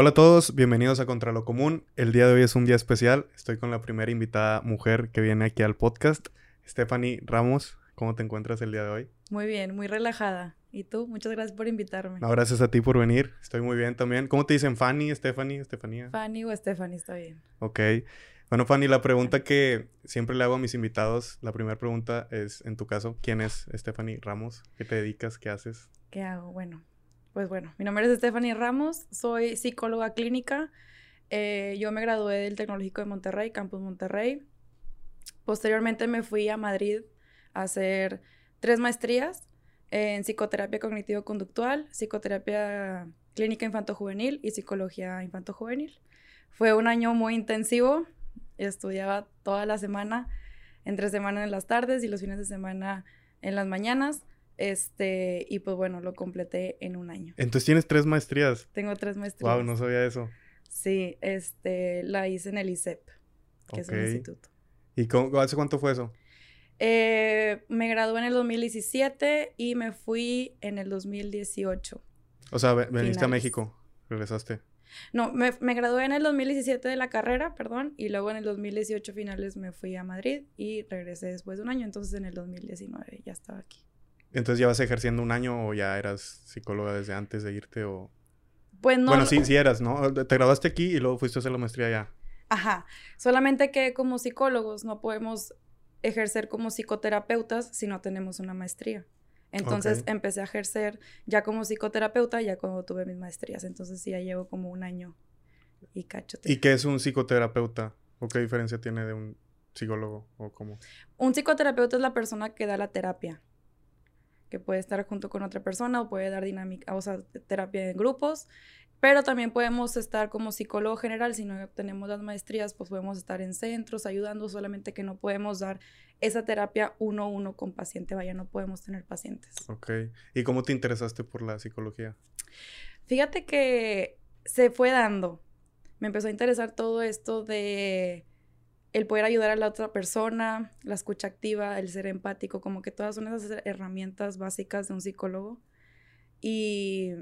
Hola a todos, bienvenidos a Contra lo Común. El día de hoy es un día especial. Estoy con la primera invitada mujer que viene aquí al podcast, Stephanie Ramos. ¿Cómo te encuentras el día de hoy? Muy bien, muy relajada. ¿Y tú? Muchas gracias por invitarme. No, gracias a ti por venir. Estoy muy bien también. ¿Cómo te dicen Fanny, Stephanie, Estefanía? Fanny o Stephanie, está bien. Ok. Bueno, Fanny, la pregunta que siempre le hago a mis invitados, la primera pregunta es, en tu caso, ¿quién es Stephanie Ramos? ¿Qué te dedicas? ¿Qué haces? ¿Qué hago? Bueno, pues bueno, mi nombre es Stephanie Ramos, soy psicóloga clínica. Eh, yo me gradué del Tecnológico de Monterrey, Campus Monterrey. Posteriormente me fui a Madrid a hacer tres maestrías en psicoterapia cognitivo-conductual, psicoterapia clínica infanto-juvenil y psicología infanto-juvenil. Fue un año muy intensivo, estudiaba toda la semana, entre semana en las tardes y los fines de semana en las mañanas. Este, y pues bueno, lo completé en un año. Entonces tienes tres maestrías. Tengo tres maestrías. Wow, no sabía eso. Sí, este, la hice en el ICEP, que es un instituto. ¿Y cómo, hace cuánto fue eso? Eh, me gradué en el 2017 y me fui en el 2018. O sea, veniste a México, regresaste. No, me, me, gradué en el 2017 de la carrera, perdón, y luego en el 2018 finales me fui a Madrid y regresé después de un año, entonces en el 2019 ya estaba aquí. Entonces, ¿ya vas ejerciendo un año o ya eras psicóloga desde antes de irte o...? Pues no... Bueno, sí, sí eras, ¿no? Te graduaste aquí y luego fuiste a hacer la maestría allá. Ajá. Solamente que como psicólogos no podemos ejercer como psicoterapeutas si no tenemos una maestría. Entonces empecé a ejercer ya como psicoterapeuta ya cuando tuve mis maestrías. Entonces sí, ya llevo como un año y cacho. ¿Y qué es un psicoterapeuta? ¿O qué diferencia tiene de un psicólogo o cómo? Un psicoterapeuta es la persona que da la terapia que puede estar junto con otra persona o puede dar dinámica, o sea, terapia en grupos, pero también podemos estar como psicólogo general, si no tenemos las maestrías, pues podemos estar en centros ayudando, solamente que no podemos dar esa terapia uno a uno con paciente, vaya, no podemos tener pacientes. Ok, ¿y cómo te interesaste por la psicología? Fíjate que se fue dando, me empezó a interesar todo esto de el poder ayudar a la otra persona, la escucha activa, el ser empático, como que todas son esas herramientas básicas de un psicólogo. Y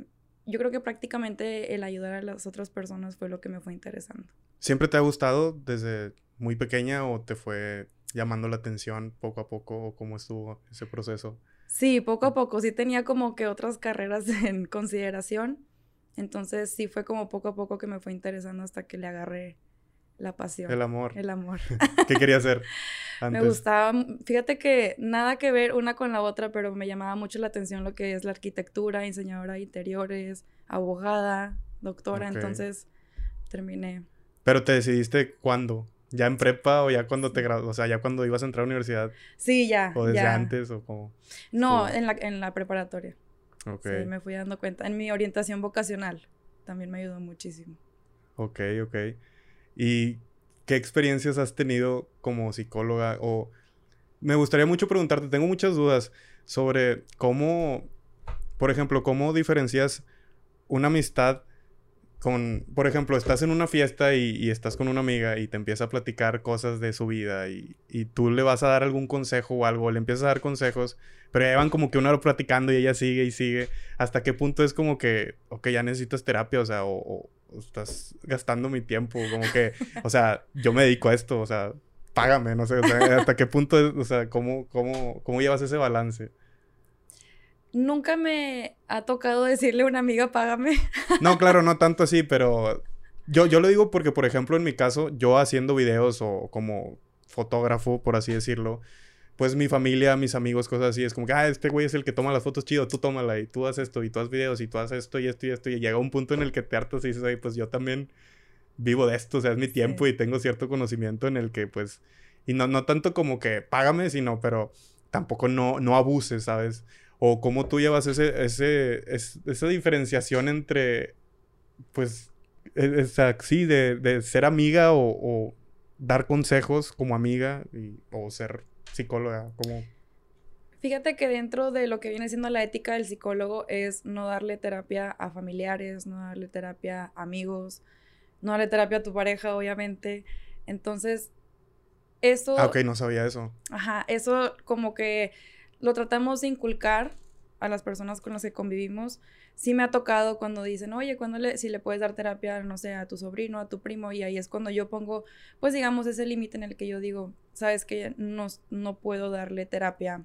yo creo que prácticamente el ayudar a las otras personas fue lo que me fue interesando. ¿Siempre te ha gustado desde muy pequeña o te fue llamando la atención poco a poco o cómo estuvo ese proceso? Sí, poco a poco. Sí tenía como que otras carreras en consideración. Entonces sí fue como poco a poco que me fue interesando hasta que le agarré la pasión. El amor. El amor. ¿Qué quería hacer? Me gustaba, fíjate que nada que ver una con la otra, pero me llamaba mucho la atención lo que es la arquitectura, diseñadora de interiores, abogada, doctora, entonces terminé. Pero te decidiste cuándo? ¿Ya en prepa o ya cuando te graduaste? O sea, ya cuando ibas a entrar a la universidad. Sí, ya. ¿O desde antes o cómo? No, en la, en la preparatoria. Ok. Sí, me fui dando cuenta. En mi orientación vocacional también me ayudó muchísimo. Ok, ok. ¿Y qué experiencias has tenido como psicóloga? O me gustaría mucho preguntarte, tengo muchas dudas sobre cómo, por ejemplo, cómo diferencias una amistad con, por ejemplo, estás en una fiesta y, estás con una amiga y te empieza a platicar cosas de su vida y, tú le vas a dar algún consejo o algo, le empiezas a dar consejos, pero ya van como que una hora platicando y ella sigue y sigue. ¿Hasta qué punto es como que, ok, ya necesitas terapia, o sea, o, estás gastando mi tiempo, como que, o sea, yo me dedico a esto, o sea, págame, no sé, o sea, hasta qué punto, es, o sea, cómo, cómo, cómo llevas ese balance. Nunca me ha tocado decirle a una amiga, págame. No, claro, no tanto así, pero yo, yo lo digo porque, por ejemplo, en mi caso, yo haciendo videos o como fotógrafo, por así decirlo, pues mi familia, mis amigos, cosas así, es como que, ah, este güey es el que toma las fotos chido, tú tómala y tú haces esto y tú haces videos y tú haces esto y esto y esto y llega un punto en el que te hartas y dices, ay, pues yo también vivo de esto, o sea, es mi tiempo y tengo cierto conocimiento en el que pues, y no, no tanto como que págame, sino, pero tampoco no, no abuses, ¿sabes? O cómo tú llevas ese, ese, esa diferenciación entre, pues, e, esa, sí, de, de ser amiga o, o, dar consejos como amiga y, o ser psicóloga? como Fíjate que dentro de lo que viene siendo la ética del psicólogo es no darle terapia a familiares, no darle terapia a amigos, no darle terapia a tu pareja, obviamente. Entonces, eso... Ah, ok, no sabía eso. Ajá, eso como que lo tratamos de inculcar a las personas con las que convivimos, sí me ha tocado cuando dicen, oye, cuando le, si le puedes dar terapia, no sé, a tu sobrino, a tu primo, y ahí es cuando yo pongo, pues digamos, ese límite en el que yo digo, sabes que no, no puedo darle terapia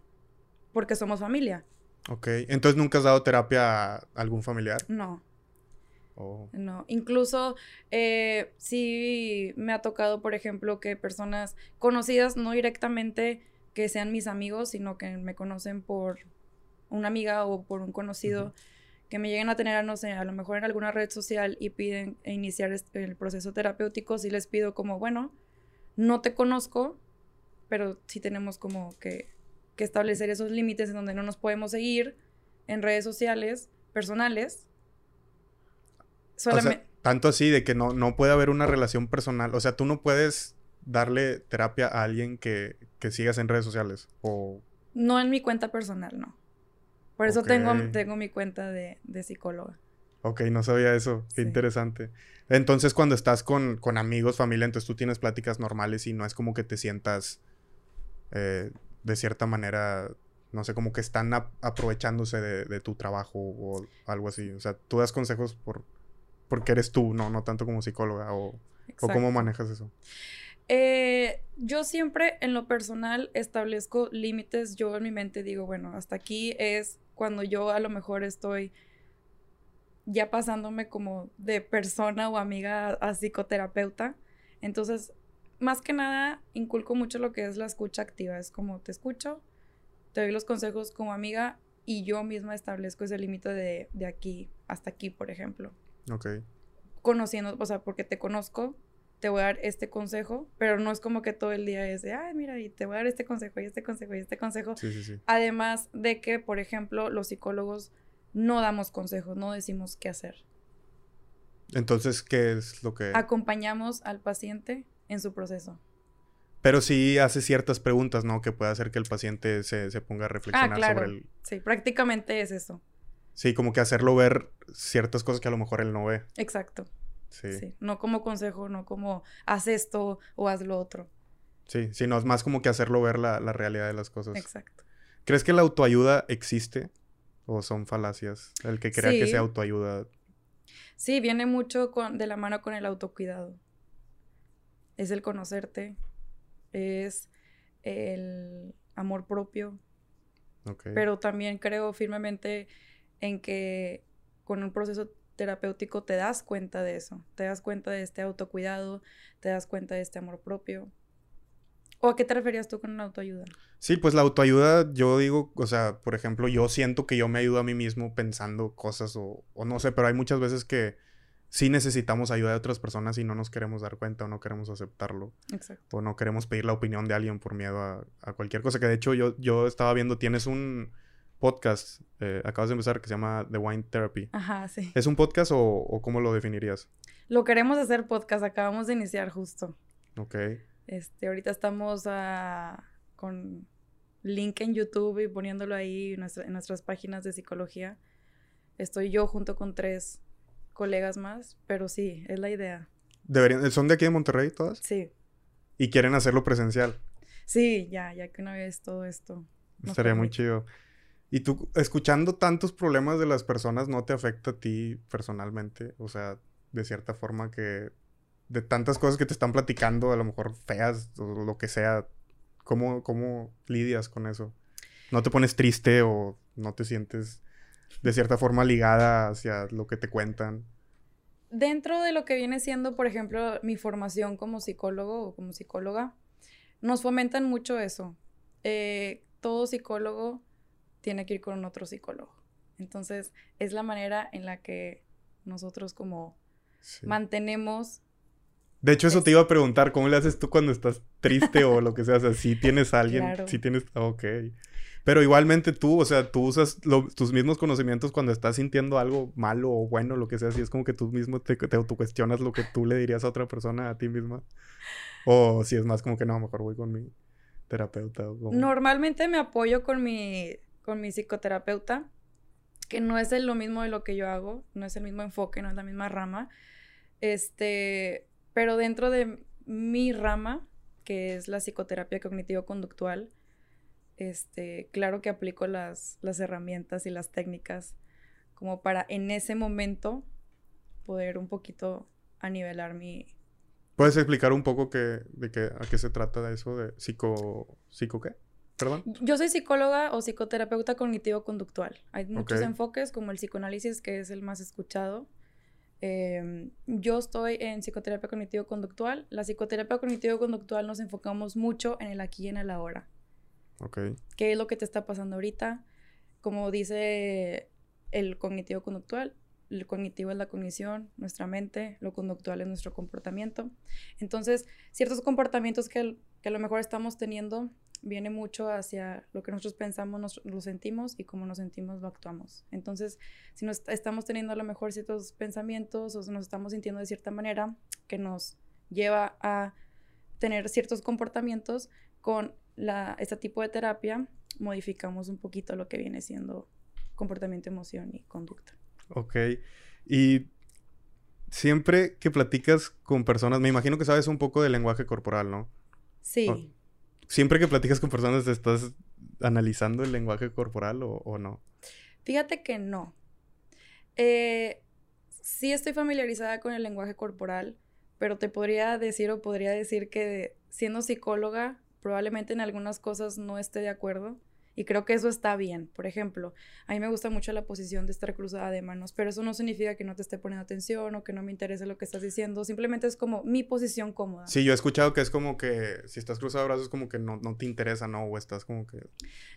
porque somos familia. Ok, entonces nunca has dado terapia a algún familiar? No. Oh. No, incluso eh, sí me ha tocado, por ejemplo, que personas conocidas, no directamente que sean mis amigos, sino que me conocen por una amiga o por un conocido, que me lleguen a tener, no sé, a lo mejor en alguna red social y piden iniciar el proceso terapéutico, sí les pido como, bueno, no te conozco, pero sí tenemos como que, que establecer esos límites en donde no nos podemos seguir en redes sociales personales tanto así de que no, no puede haber una relación personal. O sea, tú no puedes darle terapia a alguien que, que sigas en redes sociales. O... No en mi cuenta personal, no. Por eso tengo, tengo mi cuenta de, de, psicóloga. Ok, no sabía eso. Qué interesante. Entonces, cuando estás con, con, amigos, familia, entonces tú tienes pláticas normales y no es como que te sientas eh, de cierta manera, no sé, como que están aprovechándose de, de, tu trabajo o algo así. O sea, tú das consejos por porque eres tú, no, no tanto como psicóloga o, o cómo manejas eso. Eh, yo siempre en lo personal establezco límites. Yo en mi mente digo, bueno, hasta aquí es cuando yo a lo mejor estoy ya pasándome como de persona o amiga a, psicoterapeuta. Entonces, más que nada, inculco mucho lo que es la escucha activa. Es como te escucho, te doy los consejos como amiga y yo misma establezco ese límite de, de aquí hasta aquí, por ejemplo. Ok. Conociendo, o sea, porque te conozco, te voy a dar este consejo, pero no es como que todo el día es de, ay, mira, y te voy a dar este consejo, y este consejo, y este consejo. Sí, sí, sí. Además de que, por ejemplo, los psicólogos no damos consejos, no decimos qué hacer. Entonces, ¿qué es lo que...? Acompañamos al paciente en su proceso. Pero sí hace ciertas preguntas, ¿no? Que puede hacer que el paciente se, se ponga a reflexionar ah, claro. sobre el... Sí, prácticamente es eso. Sí, como que hacerlo ver ciertas cosas que a lo mejor él no ve. Exacto. Sí. No como consejo, no como haz esto o haz lo otro. Sí, sino es más como que hacerlo ver la, realidad de las cosas. Exacto. ¿Crees que la autoayuda existe? ¿O son falacias? El que crea que sea autoayuda. Sí, viene mucho con, de la mano con el autocuidado. Es el conocerte, es el amor propio. Okay. Pero también creo firmemente en que con un proceso terapéutico te das cuenta de eso, te das cuenta de este autocuidado, te das cuenta de este amor propio. ¿O a qué te referías tú con la autoayuda? Sí, pues la autoayuda, yo digo, o sea, por ejemplo, yo siento que yo me ayudo a mí mismo pensando cosas o, o no sé, pero hay muchas veces que sí necesitamos ayuda de otras personas y no nos queremos dar cuenta o no queremos aceptarlo. Exacto. O no queremos pedir la opinión de alguien por miedo a, a cualquier cosa. Que de hecho yo, yo estaba viendo, tienes un, podcast, eh, acabas de empezar, que se llama The Wine Therapy. Ajá, sí. ¿Es un podcast o, cómo lo definirías? Lo queremos hacer podcast, acabamos de iniciar justo. Ok. Este, ahorita estamos ah, con link en YouTube y poniéndolo ahí en, en nuestras páginas de psicología. Estoy yo junto con tres colegas más, pero sí, es la idea. ¿Deberían, ¿Son de aquí de Monterrey todas? Sí. ¿Y quieren hacerlo presencial? Sí, ya, ya que una vez todo esto. Estaría muy chido. Y tú, escuchando tantos problemas de las personas, ¿no te afecta a ti personalmente? O sea, de cierta forma que de tantas cosas que te están platicando, a lo mejor feas o lo que sea, ¿cómo, cómo lidias con eso? ¿No te pones triste o no te sientes de cierta forma ligada hacia lo que te cuentan? Dentro de lo que viene siendo, por ejemplo, mi formación como psicólogo o como psicóloga, nos fomentan mucho eso. Eh, todo psicólogo tiene que ir con otro psicólogo. Entonces, es la manera en la que nosotros como mantenemos... De hecho, eso te iba a preguntar, ¿cómo le haces tú cuando estás triste o lo que sea? O si tienes a alguien, si tienes... Ok. Pero igualmente tú, o sea, tú usas tus mismos conocimientos cuando estás sintiendo algo malo o bueno, lo que sea, si es como que tú mismo te, te autocuestionas lo que tú le dirías a otra persona, a ti misma. O si es más como que no, mejor voy con mi terapeuta. Normalmente me apoyo con mi con mi psicoterapeuta, que no es lo mismo de lo que yo hago, no es el mismo enfoque, no es la misma rama. Este, pero dentro de mi rama, que es la psicoterapia cognitivo-conductual, este, claro que aplico las, las herramientas y las técnicas como para en ese momento poder un poquito anivelar mi... ¿Puedes explicar un poco que, de qué, a qué se trata de eso de psico... ¿Psico qué? ¿Perdón? Yo soy psicóloga o psicoterapeuta cognitivo-conductual. Hay muchos enfoques, como el psicoanálisis, que es el más escuchado. Em, yo estoy en psicoterapia cognitivo-conductual. La psicoterapia cognitivo-conductual nos enfocamos mucho en el aquí y en el ahora. Ok. ¿Qué es lo que te está pasando ahorita? Como dice el cognitivo-conductual, el cognitivo es la cognición, nuestra mente, lo conductual es nuestro comportamiento. Entonces, ciertos comportamientos que, que a lo mejor estamos teniendo viene mucho hacia lo que nosotros pensamos, nos, lo sentimos y cómo nos sentimos lo actuamos. Entonces, si nos estamos teniendo a lo mejor ciertos pensamientos o nos estamos sintiendo de cierta manera que nos lleva a tener ciertos comportamientos con la, este tipo de terapia, modificamos un poquito lo que viene siendo comportamiento, emoción y conducta. Ok. Y siempre que platicas con personas, me imagino que sabes un poco del lenguaje corporal, ¿no? Sí. Siempre que platicas con personas, ¿estás analizando el lenguaje corporal o, no? Fíjate que no. Eh, sí estoy familiarizada con el lenguaje corporal, pero te podría decir o podría decir que siendo psicóloga, probablemente en algunas cosas no esté de acuerdo y creo que eso está bien. Por ejemplo, a mí me gusta mucho la posición de estar cruzada de manos, pero eso no significa que no te esté poniendo atención o que no me interese lo que estás diciendo. Simplemente es como mi posición cómoda. Sí, yo he escuchado que es como que si estás cruzado de brazos, como que no, no te interesa, ¿no? O estás como que.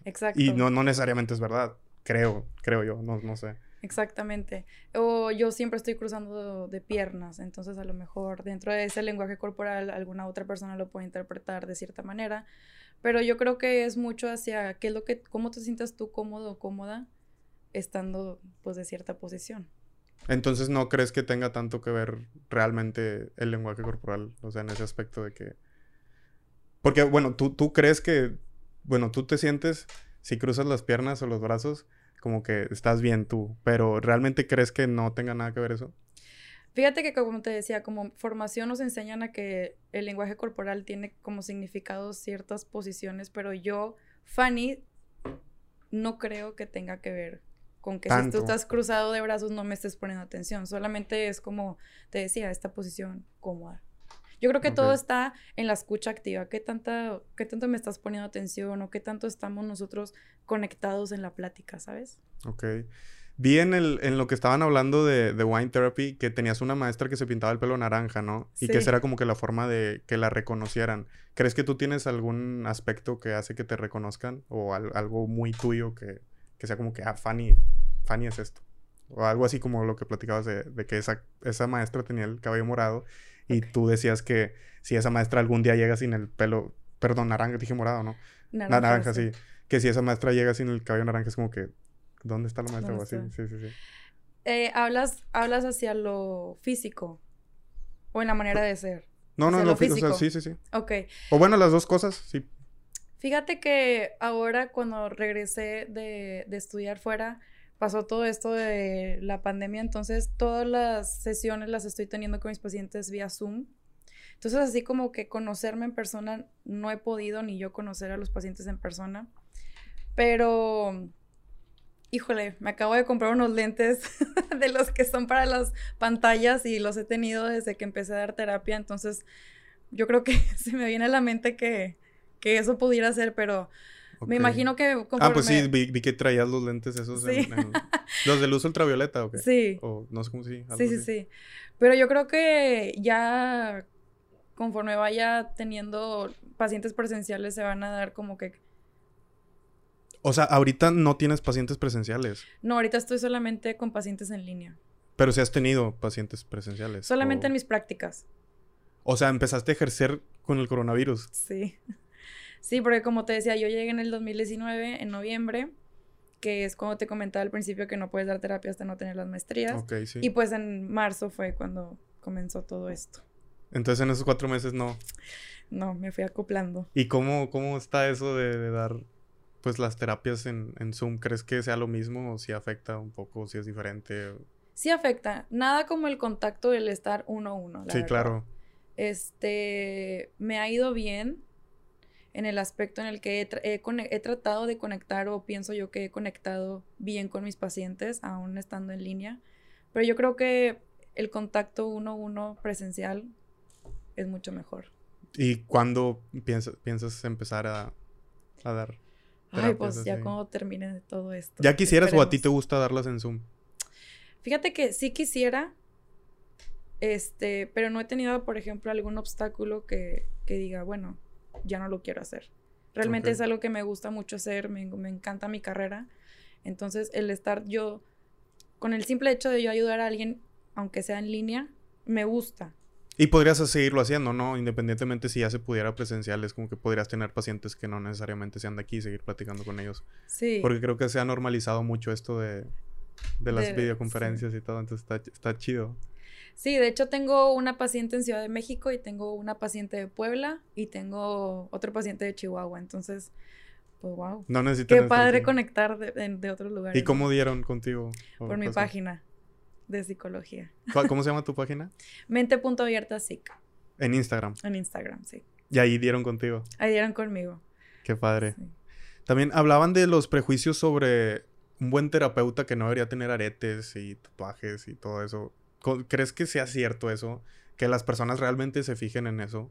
Exacto. Y no, no necesariamente es verdad. Creo, creo yo, no, no sé. Exactamente. O yo siempre estoy cruzando de, piernas, entonces a lo mejor dentro de ese lenguaje corporal alguna otra persona lo puede interpretar de cierta manera, pero yo creo que es mucho hacia qué es lo que, cómo te sientas tú cómodo o cómoda estando pues de cierta posición. Entonces no crees que tenga tanto que ver realmente el lenguaje corporal, o sea, en ese aspecto de que... Porque bueno, tú, tú crees que, bueno, tú te sientes, si cruzas las piernas o los brazos, como que estás bien tú, pero ¿realmente crees que no tenga nada que ver eso? Fíjate que como te decía, como formación nos enseñan a que el lenguaje corporal tiene como significado ciertas posiciones, pero yo, Fanny, no creo que tenga que ver con que si tú estás cruzado de brazos no me estés poniendo atención, solamente es como te decía, esta posición cómoda. Yo creo que todo está en la escucha activa. ¿Qué, tanta, ¿Qué tanto me estás poniendo atención o qué tanto estamos nosotros conectados en la plática, sabes? Ok. Vi en, el, en lo que estaban hablando de, de, Wine Therapy que tenías una maestra que se pintaba el pelo naranja, ¿no? Y que esa era como que la forma de que la reconocieran. ¿Crees que tú tienes algún aspecto que hace que te reconozcan? ¿O algo muy tuyo que, que, sea como que, ah, Fanny, Fanny es esto? O algo así como lo que platicabas de, de que esa, esa maestra tenía el cabello morado y tú decías que si esa maestra algún día llega sin el pelo, perdón, naranja, dije morado, ¿no? Naranja, naranja sí. Que si esa maestra llega sin el cabello naranja es como que ¿Dónde está la maestra? así? Sí, sí, sí. Eh, ¿hablas, ¿Hablas hacia lo físico? ¿O en la manera de ser? No, no, en lo físico. sí, sí, sí. Ok. O bueno, las dos cosas, sí. Fíjate que ahora cuando regresé de, de estudiar fuera, pasó todo esto de la pandemia, entonces todas las sesiones las estoy teniendo con mis pacientes vía Zoom. Entonces, así como que conocerme en persona, no he podido ni yo conocer a los pacientes en persona, pero híjole, me acabo de comprar unos lentes de los que son para las pantallas y los he tenido desde que empecé a dar terapia, entonces yo creo que se me viene a la mente que, que eso pudiera ser, pero me imagino que... Ah, pues sí, vi, que traías los lentes esos. Sí. ¿Los de luz ultravioleta o qué? Sí. O no sé cómo sí. Sí, sí, sí. Pero yo creo que ya conforme vaya teniendo pacientes presenciales se van a dar como que o sea, ahorita no tienes pacientes presenciales. No, ahorita estoy solamente con pacientes en línea. Pero si has tenido pacientes presenciales. Solamente en mis prácticas. O sea, empezaste a ejercer con el coronavirus. Sí. Sí, porque como te decía, yo llegué en el 2019, en noviembre, que es como te comentaba al principio que no puedes dar terapia hasta no tener las maestrías. Ok, sí. Y pues en marzo fue cuando comenzó todo esto. Entonces en esos cuatro meses no. No, me fui acoplando. ¿Y cómo, cómo está eso de dar pues las terapias en, Zoom, ¿crees que sea lo mismo o si afecta un poco, si es diferente? Sí afecta. Nada como el contacto del estar uno a uno. sí, claro. Este, me ha ido bien. En el aspecto en el que he, he, tratado de conectar o pienso yo que he conectado bien con mis pacientes, aún estando en línea. Pero yo creo que el contacto uno a uno presencial es mucho mejor. ¿Y cuándo piensas, piensas empezar a, a dar? Ay, pues ya cuando termine todo esto. ¿Ya quisieras o a ti te gusta darlas en Zoom? Fíjate que sí quisiera, este, pero no he tenido, por ejemplo, algún obstáculo que, que diga, bueno, ya no lo quiero hacer. Realmente es algo que me gusta mucho hacer, me, me, encanta mi carrera. Entonces, el estar yo, con el simple hecho de yo ayudar a alguien, aunque sea en línea, me gusta. Y podrías seguirlo haciendo, ¿no? Independientemente si ya se pudiera presencial, es como que podrías tener pacientes que no necesariamente sean de aquí y seguir platicando con ellos. Sí. Porque creo que se ha normalizado mucho esto de, de las videoconferencias y todo, entonces está, está chido. Sí, de hecho tengo una paciente en Ciudad de México y tengo una paciente de Puebla y tengo otro paciente de Chihuahua. Entonces, pues wow. No necesito. Qué padre conectar de, de, otros lugares. ¿Y cómo dieron contigo? Por mi página de psicología. ¿Cómo se llama tu página? Mente.abierta En Instagram. En Instagram, sí. Y ahí dieron contigo. Ahí dieron conmigo. Qué padre. También hablaban de los prejuicios sobre un buen terapeuta que no debería tener aretes y tatuajes y todo eso. ¿Crees que sea cierto eso? Que las personas realmente se fijen en eso.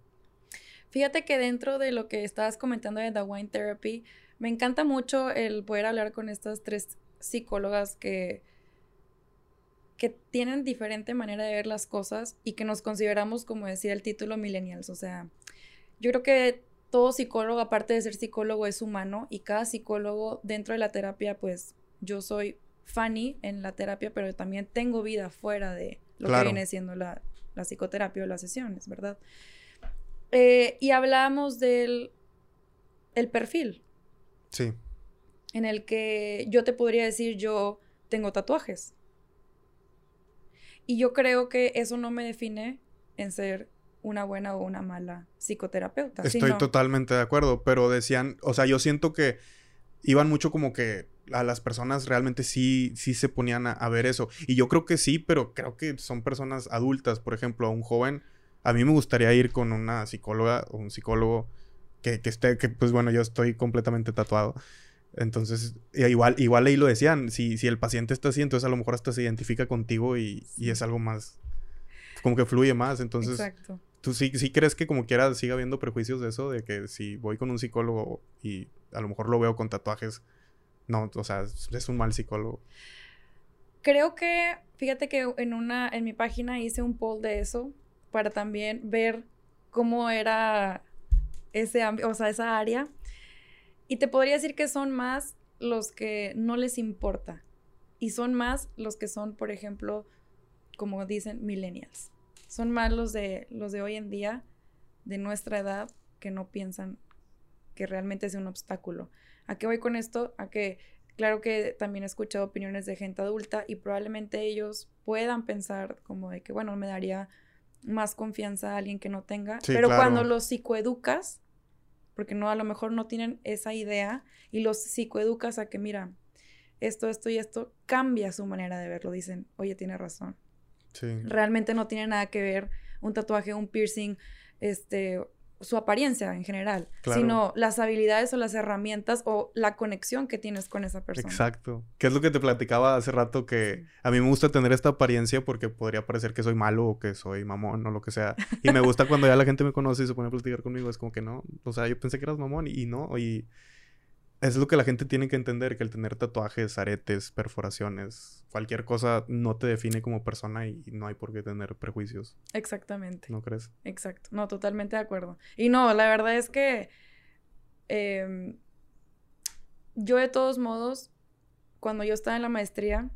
Fíjate que dentro de lo que estabas comentando de The Wine Therapy, me encanta mucho el poder hablar con estas tres psicólogas que, que tienen diferente manera de ver las cosas y que nos consideramos, como decía el título, millennials. O sea, yo creo que todo psicólogo, aparte de ser psicólogo, es humano y cada psicólogo dentro de la terapia, pues yo soy Fanny en la terapia, pero también tengo vida fuera de lo que viene siendo la, psicoterapia o las sesiones, ¿verdad? Eh, y hablamos del el perfil. Sí. En el que yo te podría decir, yo tengo tatuajes. Y yo creo que eso no me define en ser una buena o una mala psicoterapeuta. Estoy totalmente de acuerdo, pero decían, o sea, yo siento que iban mucho como que a las personas realmente sí, sí se ponían a, ver eso. Y yo creo que sí, pero creo que son personas adultas. Por ejemplo, a un joven, a mí me gustaría ir con una psicóloga o un psicólogo que, que esté, que pues bueno, yo estoy completamente tatuado. Entonces, igual, igual ahí lo decían, si, si el paciente está así, entonces a lo mejor hasta se identifica contigo y, y es algo más, como que fluye más. Entonces, Exacto. ¿Tú sí, sí crees que como quiera siga habiendo prejuicios de eso? De que si voy con un psicólogo y a lo mejor lo veo con tatuajes, no, o sea, es un mal psicólogo. Creo que, fíjate que en una, en mi página hice un poll de eso para también ver cómo era ese, o sea, esa área. Y te podría decir que son más los que no les importa. Y son más los que son, por ejemplo, como dicen, millennials. Son más los de, los de hoy en día, de nuestra edad, que no piensan que realmente es un obstáculo. ¿A qué voy con esto? A que, claro que también he escuchado opiniones de gente adulta y probablemente ellos puedan pensar como de que, bueno, me daría más confianza a alguien que no tenga. pero cuando los psicoeducas, porque no, a lo mejor no tienen esa idea y los psicoeducas a que, mira, esto, esto y esto, cambia su manera de verlo. Dicen, oye, tiene razón. Sí. Realmente no tiene nada que ver un tatuaje, un piercing, este, su apariencia en general, sino las habilidades o las herramientas o la conexión que tienes con esa persona. Exacto. ¿Qué es lo que te platicaba hace rato? Que a mí me gusta tener esta apariencia porque podría parecer que soy malo o que soy mamón o lo que sea. Y me gusta cuando ya la gente me conoce y se pone a platicar conmigo. Es como que no. O sea, yo pensé que eras mamón y, no. Y es lo que la gente tiene que entender, que el tener tatuajes, aretes, perforaciones, cualquier cosa no te define como persona y no hay por qué tener prejuicios. Exactamente. ¿No crees? Exacto. No, totalmente de acuerdo. Y no, la verdad es que em, yo de todos modos, cuando yo estaba en la maestría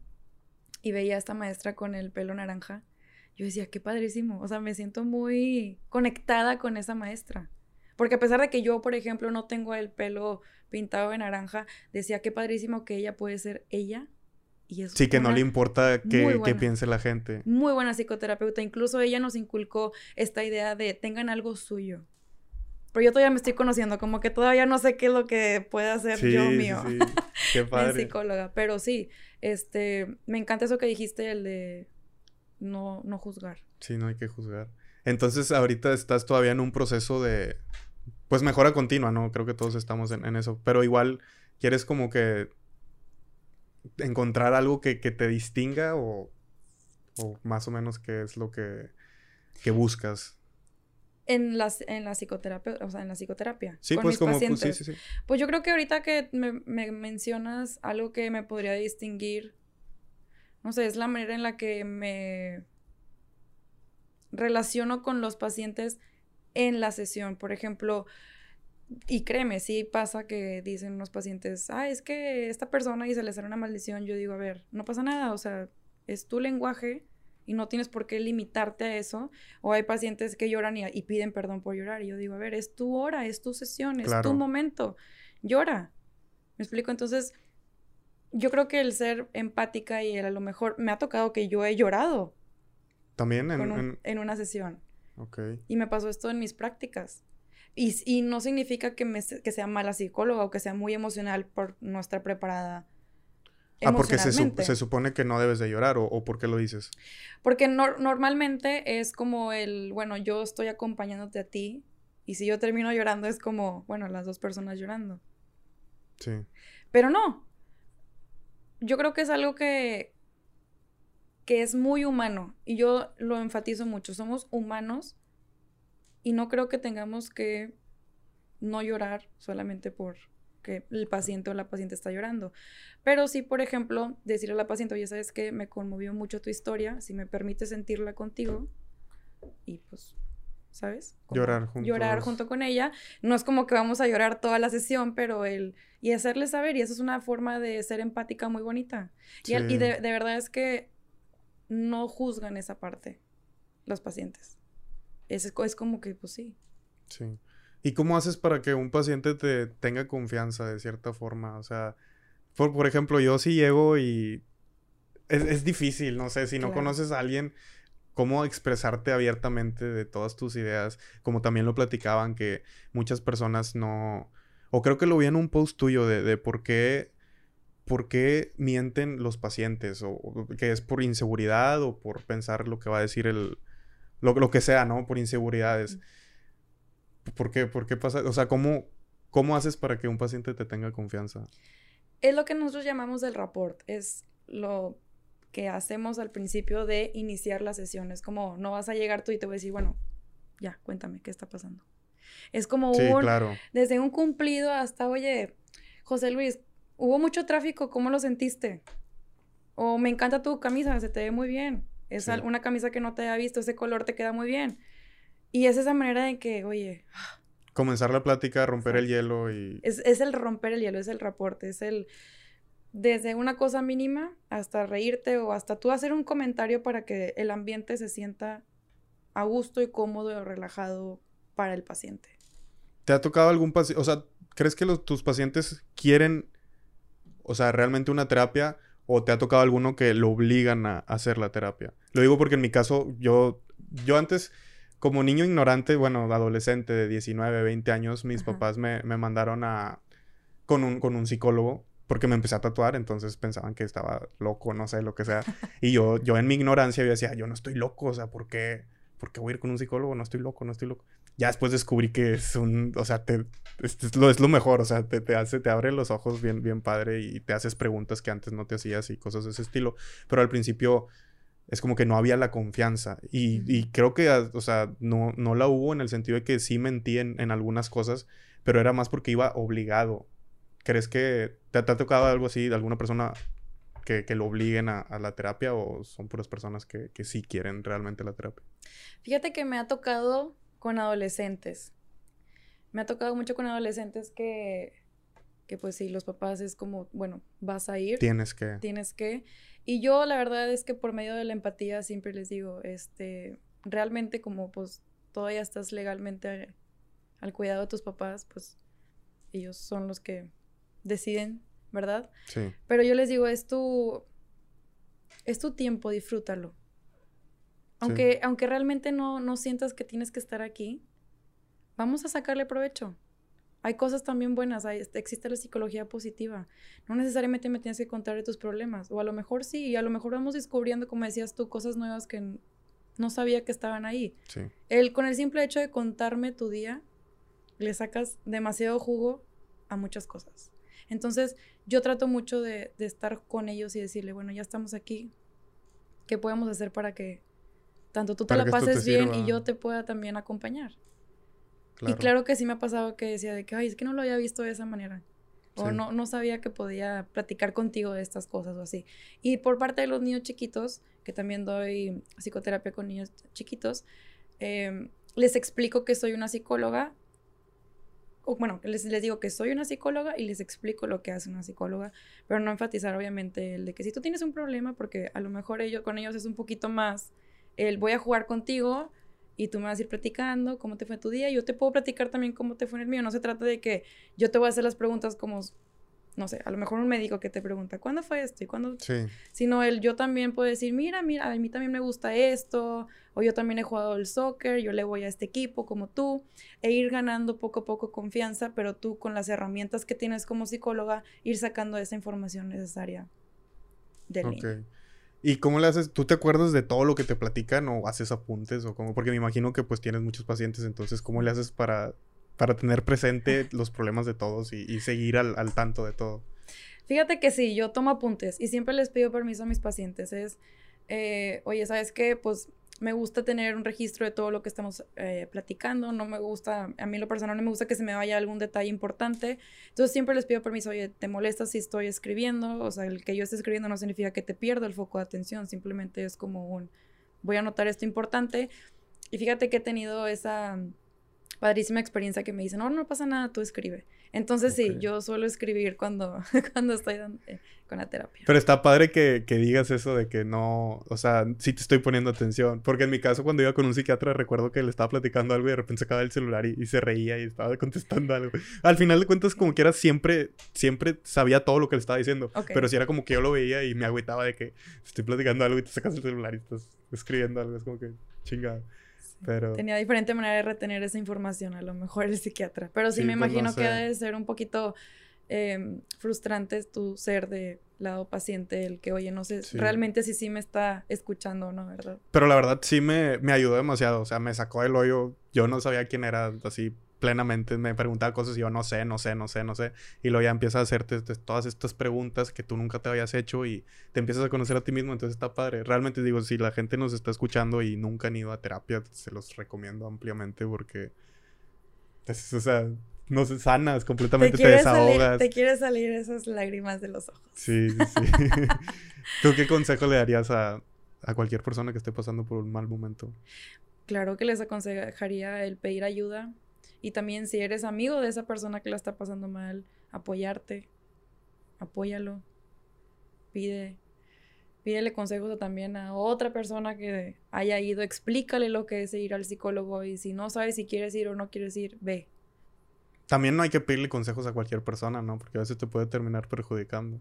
y veía a esta maestra con el pelo naranja, yo decía, qué padrísimo. O sea, me siento muy conectada con esa maestra. Porque a pesar de que yo, por ejemplo, no tengo el pelo pintado de naranja, decía qué padrísimo que ella puede ser ella. Y es sí, que no le importa qué, piense la gente. Muy buena psicoterapeuta. Incluso ella nos inculcó esta idea de tengan algo suyo. Pero yo todavía me estoy conociendo, como que todavía no sé qué es lo que puede hacer yo mío. Sí, Qué padre. psicóloga. Pero sí, este, me encanta eso que dijiste, el de no, no juzgar. Sí, no hay que juzgar. Entonces, ahorita estás todavía en un proceso de, pues mejora continua, ¿no? Creo que todos estamos en, eso. Pero igual quieres como que encontrar algo que, te distinga o, o, más o menos qué es lo que, que buscas. En la, en la psicoterapia, o sea, en la psicoterapia. Sí, pues como, pues, sí, sí, sí. Pues yo creo que ahorita que me, me, mencionas algo que me podría distinguir, no sé, es la manera en la que me relaciono con los pacientes en la sesión. Por ejemplo, y créeme, sí pasa que dicen unos pacientes, ah, es que esta persona y se le sale una maldición. Yo digo, a ver, no pasa nada, o sea, es tu lenguaje y no tienes por qué limitarte a eso. O hay pacientes que lloran y, piden perdón por llorar. Y yo digo, a ver, es tu hora, es tu sesión, es tu momento. Llora. ¿Me explico? Entonces, yo creo que el ser empática y el, a lo mejor me ha tocado que yo he llorado. También en, en... una sesión. Ok. Y me pasó esto en mis prácticas. Y, y no significa que, me, que sea mala psicóloga o que sea muy emocional por no estar preparada Ah, porque se, se, supone que no debes de llorar, ¿o, por qué lo dices? Porque normalmente es como el, bueno, yo estoy acompañándote a ti, y si yo termino llorando es como, bueno, las dos personas llorando. Sí. Pero no. Yo creo que es algo que, que es muy humano, y yo lo enfatizo mucho. Somos humanos, y no creo que tengamos que no llorar solamente por que el paciente o la paciente está llorando. Pero sí, por ejemplo, decirle a la paciente, oye, ¿sabes que Me conmovió mucho tu historia, si me permite sentirla contigo. Y pues, ¿sabes? llorar junto. Llorar junto con ella. No es como que vamos a llorar toda la sesión, pero el... Y hacerle saber, y eso es una forma de ser empática muy bonita. Y, y de, de verdad es que no juzgan esa parte los pacientes. Es, es como que, pues sí. Sí. ¿Y cómo haces para que un paciente te tenga confianza de cierta forma? O sea, por, por ejemplo, yo sí llego y es, difícil, no sé, si no conoces a alguien, cómo expresarte abiertamente de todas tus ideas, como también lo platicaban, que muchas personas no, o creo que lo vi en un post tuyo de, de por qué, por qué mienten los pacientes, o, que es por inseguridad o por pensar lo que va a decir el, lo, lo que sea, ¿no? Por inseguridades. ¿Por qué? ¿Por qué pasa? O sea, ¿cómo, ¿cómo haces para que un paciente te tenga confianza? Es lo que nosotros llamamos el rapport. Es lo que hacemos al principio de iniciar la sesión. Es como, no vas a llegar tú y te voy a decir, bueno, ya, cuéntame, ¿qué está pasando? Es como sí, claro. desde un cumplido hasta, oye, José Luis, hubo mucho tráfico, ¿cómo lo sentiste? O me encanta tu camisa, se te ve muy bien. Es una camisa que no te había visto, ese color te queda muy bien. Y es esa manera de que, oye... Comenzar la plática, romper el hielo y... Es, es el romper el hielo, es el reporte, es el... Desde una cosa mínima hasta reírte o hasta tú hacer un comentario para que el ambiente se sienta a gusto y cómodo y relajado para el paciente. ¿Te ha tocado algún paciente? O sea, ¿crees que los, tus pacientes quieren, o sea, realmente una terapia o te ha tocado alguno que lo obligan a hacer la terapia? Lo digo porque en mi caso, yo, yo antes como niño ignorante, bueno, adolescente de 19, 20 años, mis papás me, mandaron a con un, con un psicólogo porque me empecé a tatuar, entonces pensaban que estaba loco, no sé, lo que sea. Y yo, yo en mi ignorancia yo decía, yo no estoy loco, o sea, ¿por qué, ¿por qué voy a ir con un psicólogo? No estoy loco, no estoy loco. Ya después descubrí que es un, o sea, te, es, lo, es lo mejor, o sea, te, te, hace, te abre los ojos bien, bien padre y te haces preguntas que antes no te hacías y cosas de ese estilo. Pero al principio es como que no había la confianza. Y, creo que, ah, o sea, no, no la hubo en el sentido de que sí mentí en, algunas cosas, pero era más porque iba obligado. ¿Crees que te, ha tocado algo así de alguna persona que, lo obliguen a, la terapia o son puras personas que, que sí quieren realmente la terapia? Fíjate que me ha tocado con adolescentes. Me ha tocado mucho con adolescentes que, que pues sí, los papás es como, bueno, vas a ir. Tienes que. Tienes que. Y yo la verdad es que por medio de la empatía siempre les digo, este, realmente como pues todavía estás legalmente al cuidado de tus papás, pues ellos son los que deciden, ¿verdad? Sí. Pero yo les digo, es tu, es tu tiempo, disfrútalo. Aunque, aunque realmente no, no sientas que tienes que estar aquí, vamos a sacarle provecho hay cosas también buenas, hay, este, existe la psicología positiva. No necesariamente me tienes que contar de tus problemas, o a lo mejor sí, y a lo mejor vamos descubriendo, como decías tú, cosas nuevas que no sabía que estaban ahí. Sí. El, con el simple hecho de contarme tu día, le sacas demasiado jugo a muchas cosas. Entonces, yo trato mucho de, estar con ellos y decirle, bueno, ya estamos aquí, ¿qué podemos hacer para que tanto tú te la pases bien y yo te pueda también acompañar? Y claro que sí me ha pasado que decía de que, ay, es que no lo había visto de esa manera. O no, no sabía que podía platicar contigo de estas cosas o así. Y por parte de los niños chiquitos, que también doy psicoterapia con niños chiquitos, em, les explico que soy una psicóloga. O bueno, les, les digo que soy una psicóloga y les explico lo que hace una psicóloga, pero no enfatizar obviamente el de que si tú tienes un problema, porque a lo mejor ellos, con ellos es un poquito más el voy a jugar contigo, y tú me vas a ir platicando cómo te fue tu día. Yo te puedo platicar también cómo te fue en el mío. No se trata de que yo te voy a hacer las preguntas como, no sé, a lo mejor un médico que te pregunta, ¿cuándo fue esto? ¿Y cuándo? Sí. Sino él, yo también puedo decir, mira, mira, a mí también me gusta esto, o yo también he jugado el soccer, yo le voy a este equipo como tú, e ir ganando poco a poco confianza, pero tú con las herramientas que tienes como psicóloga, ir sacando esa información necesaria del niño. ¿Y cómo le haces? ¿Tú te acuerdas de todo lo que te platican o haces apuntes o cómo? Porque me imagino que pues tienes muchos pacientes, entonces ¿cómo le haces para, para tener presente los problemas de todos y, seguir al, al, tanto de todo? Fíjate que sí, yo tomo apuntes y siempre les pido permiso a mis pacientes. Es, eh, oye, ¿sabes qué? Pues me gusta tener un registro de todo lo que estamos eh, platicando, no me gusta, a mí lo personal no me gusta que se me vaya algún detalle importante, entonces siempre les pido permiso, oye, ¿te molesta si estoy escribiendo? O sea, el que yo esté escribiendo no significa que te pierda el foco de atención, simplemente es como un, voy a anotar esto importante. Y fíjate que he tenido esa padrísima experiencia que me dicen, no, no pasa nada, tú escribe. Entonces sí, yo suelo escribir cuando, cuando estoy eh, con la terapia. Pero está padre que, que, digas eso de que no, o sea, sí te estoy poniendo atención. Porque en mi caso cuando iba con un psiquiatra recuerdo que le estaba platicando algo y de repente sacaba el celular y, se reía y estaba contestando algo. Al final de cuentas como que era siempre, siempre sabía todo lo que le estaba diciendo. Pero si era como que yo lo veía y me agüitaba de que estoy platicando algo y te sacas el celular y estás escribiendo algo. Es como que chingado. Pero... Tenía diferente manera de retener esa información, a lo mejor el psiquiatra. Pero sí, me pues, imagino que debe ser un poquito eh, frustrante tu ser de lado paciente, el que, oye, no sé, realmente si sí me está escuchando no, ¿verdad? Pero la verdad sí me, me ayudó demasiado, o sea, me sacó del hoyo, yo no sabía quién era, así plenamente me preguntaba cosas y yo no sé, no sé, no sé, no sé. Y luego ya empieza a hacerte todas estas preguntas que tú nunca te habías hecho y te empiezas a conocer a ti mismo, entonces está padre. Realmente digo, si la gente nos está escuchando y nunca han ido a terapia, se los recomiendo ampliamente porque, pues, o sea, no se sanas completamente, te, desahogas. te quiere salir esas lágrimas de los ojos. Sí, sí, sí. ¿Tú qué consejo le darías a, a cualquier persona que esté pasando por un mal momento? Claro que les aconsejaría el pedir ayuda, y también si eres amigo de esa persona que la está pasando mal, apoyarte, apóyalo, pide, pídele consejos también a otra persona que haya ido, explícale lo que es ir al psicólogo y si no sabes si quieres ir o no quieres ir, ve. También no hay que pedirle consejos a cualquier persona, ¿no? Porque a veces te puede terminar perjudicando.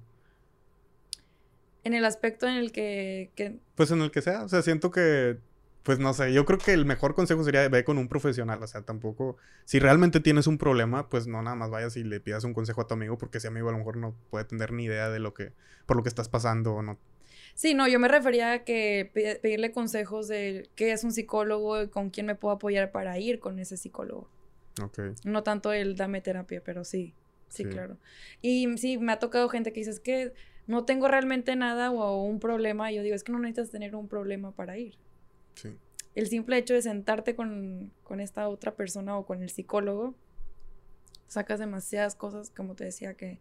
En el aspecto en el que, que... Pues en el que sea, o sea, siento que pues no sé, yo creo que el mejor consejo sería ve con un profesional, o sea, tampoco, si realmente tienes un problema, pues no nada más vayas y le pidas un consejo a tu amigo, porque ese amigo a lo mejor no puede tener ni idea de lo que, por lo que estás pasando o no. Sí, no, yo me refería a que pedirle consejos de qué es un psicólogo y con quién me puedo apoyar para ir con ese psicólogo. Ok. No tanto el dame terapia, pero sí, sí, claro. Y sí, me ha tocado gente que dice, es que no tengo realmente nada o un problema, y yo digo, es que no necesitas tener un problema para ir. El simple hecho de sentarte con, esta otra persona o con el psicólogo, sacas demasiadas cosas, como te decía, que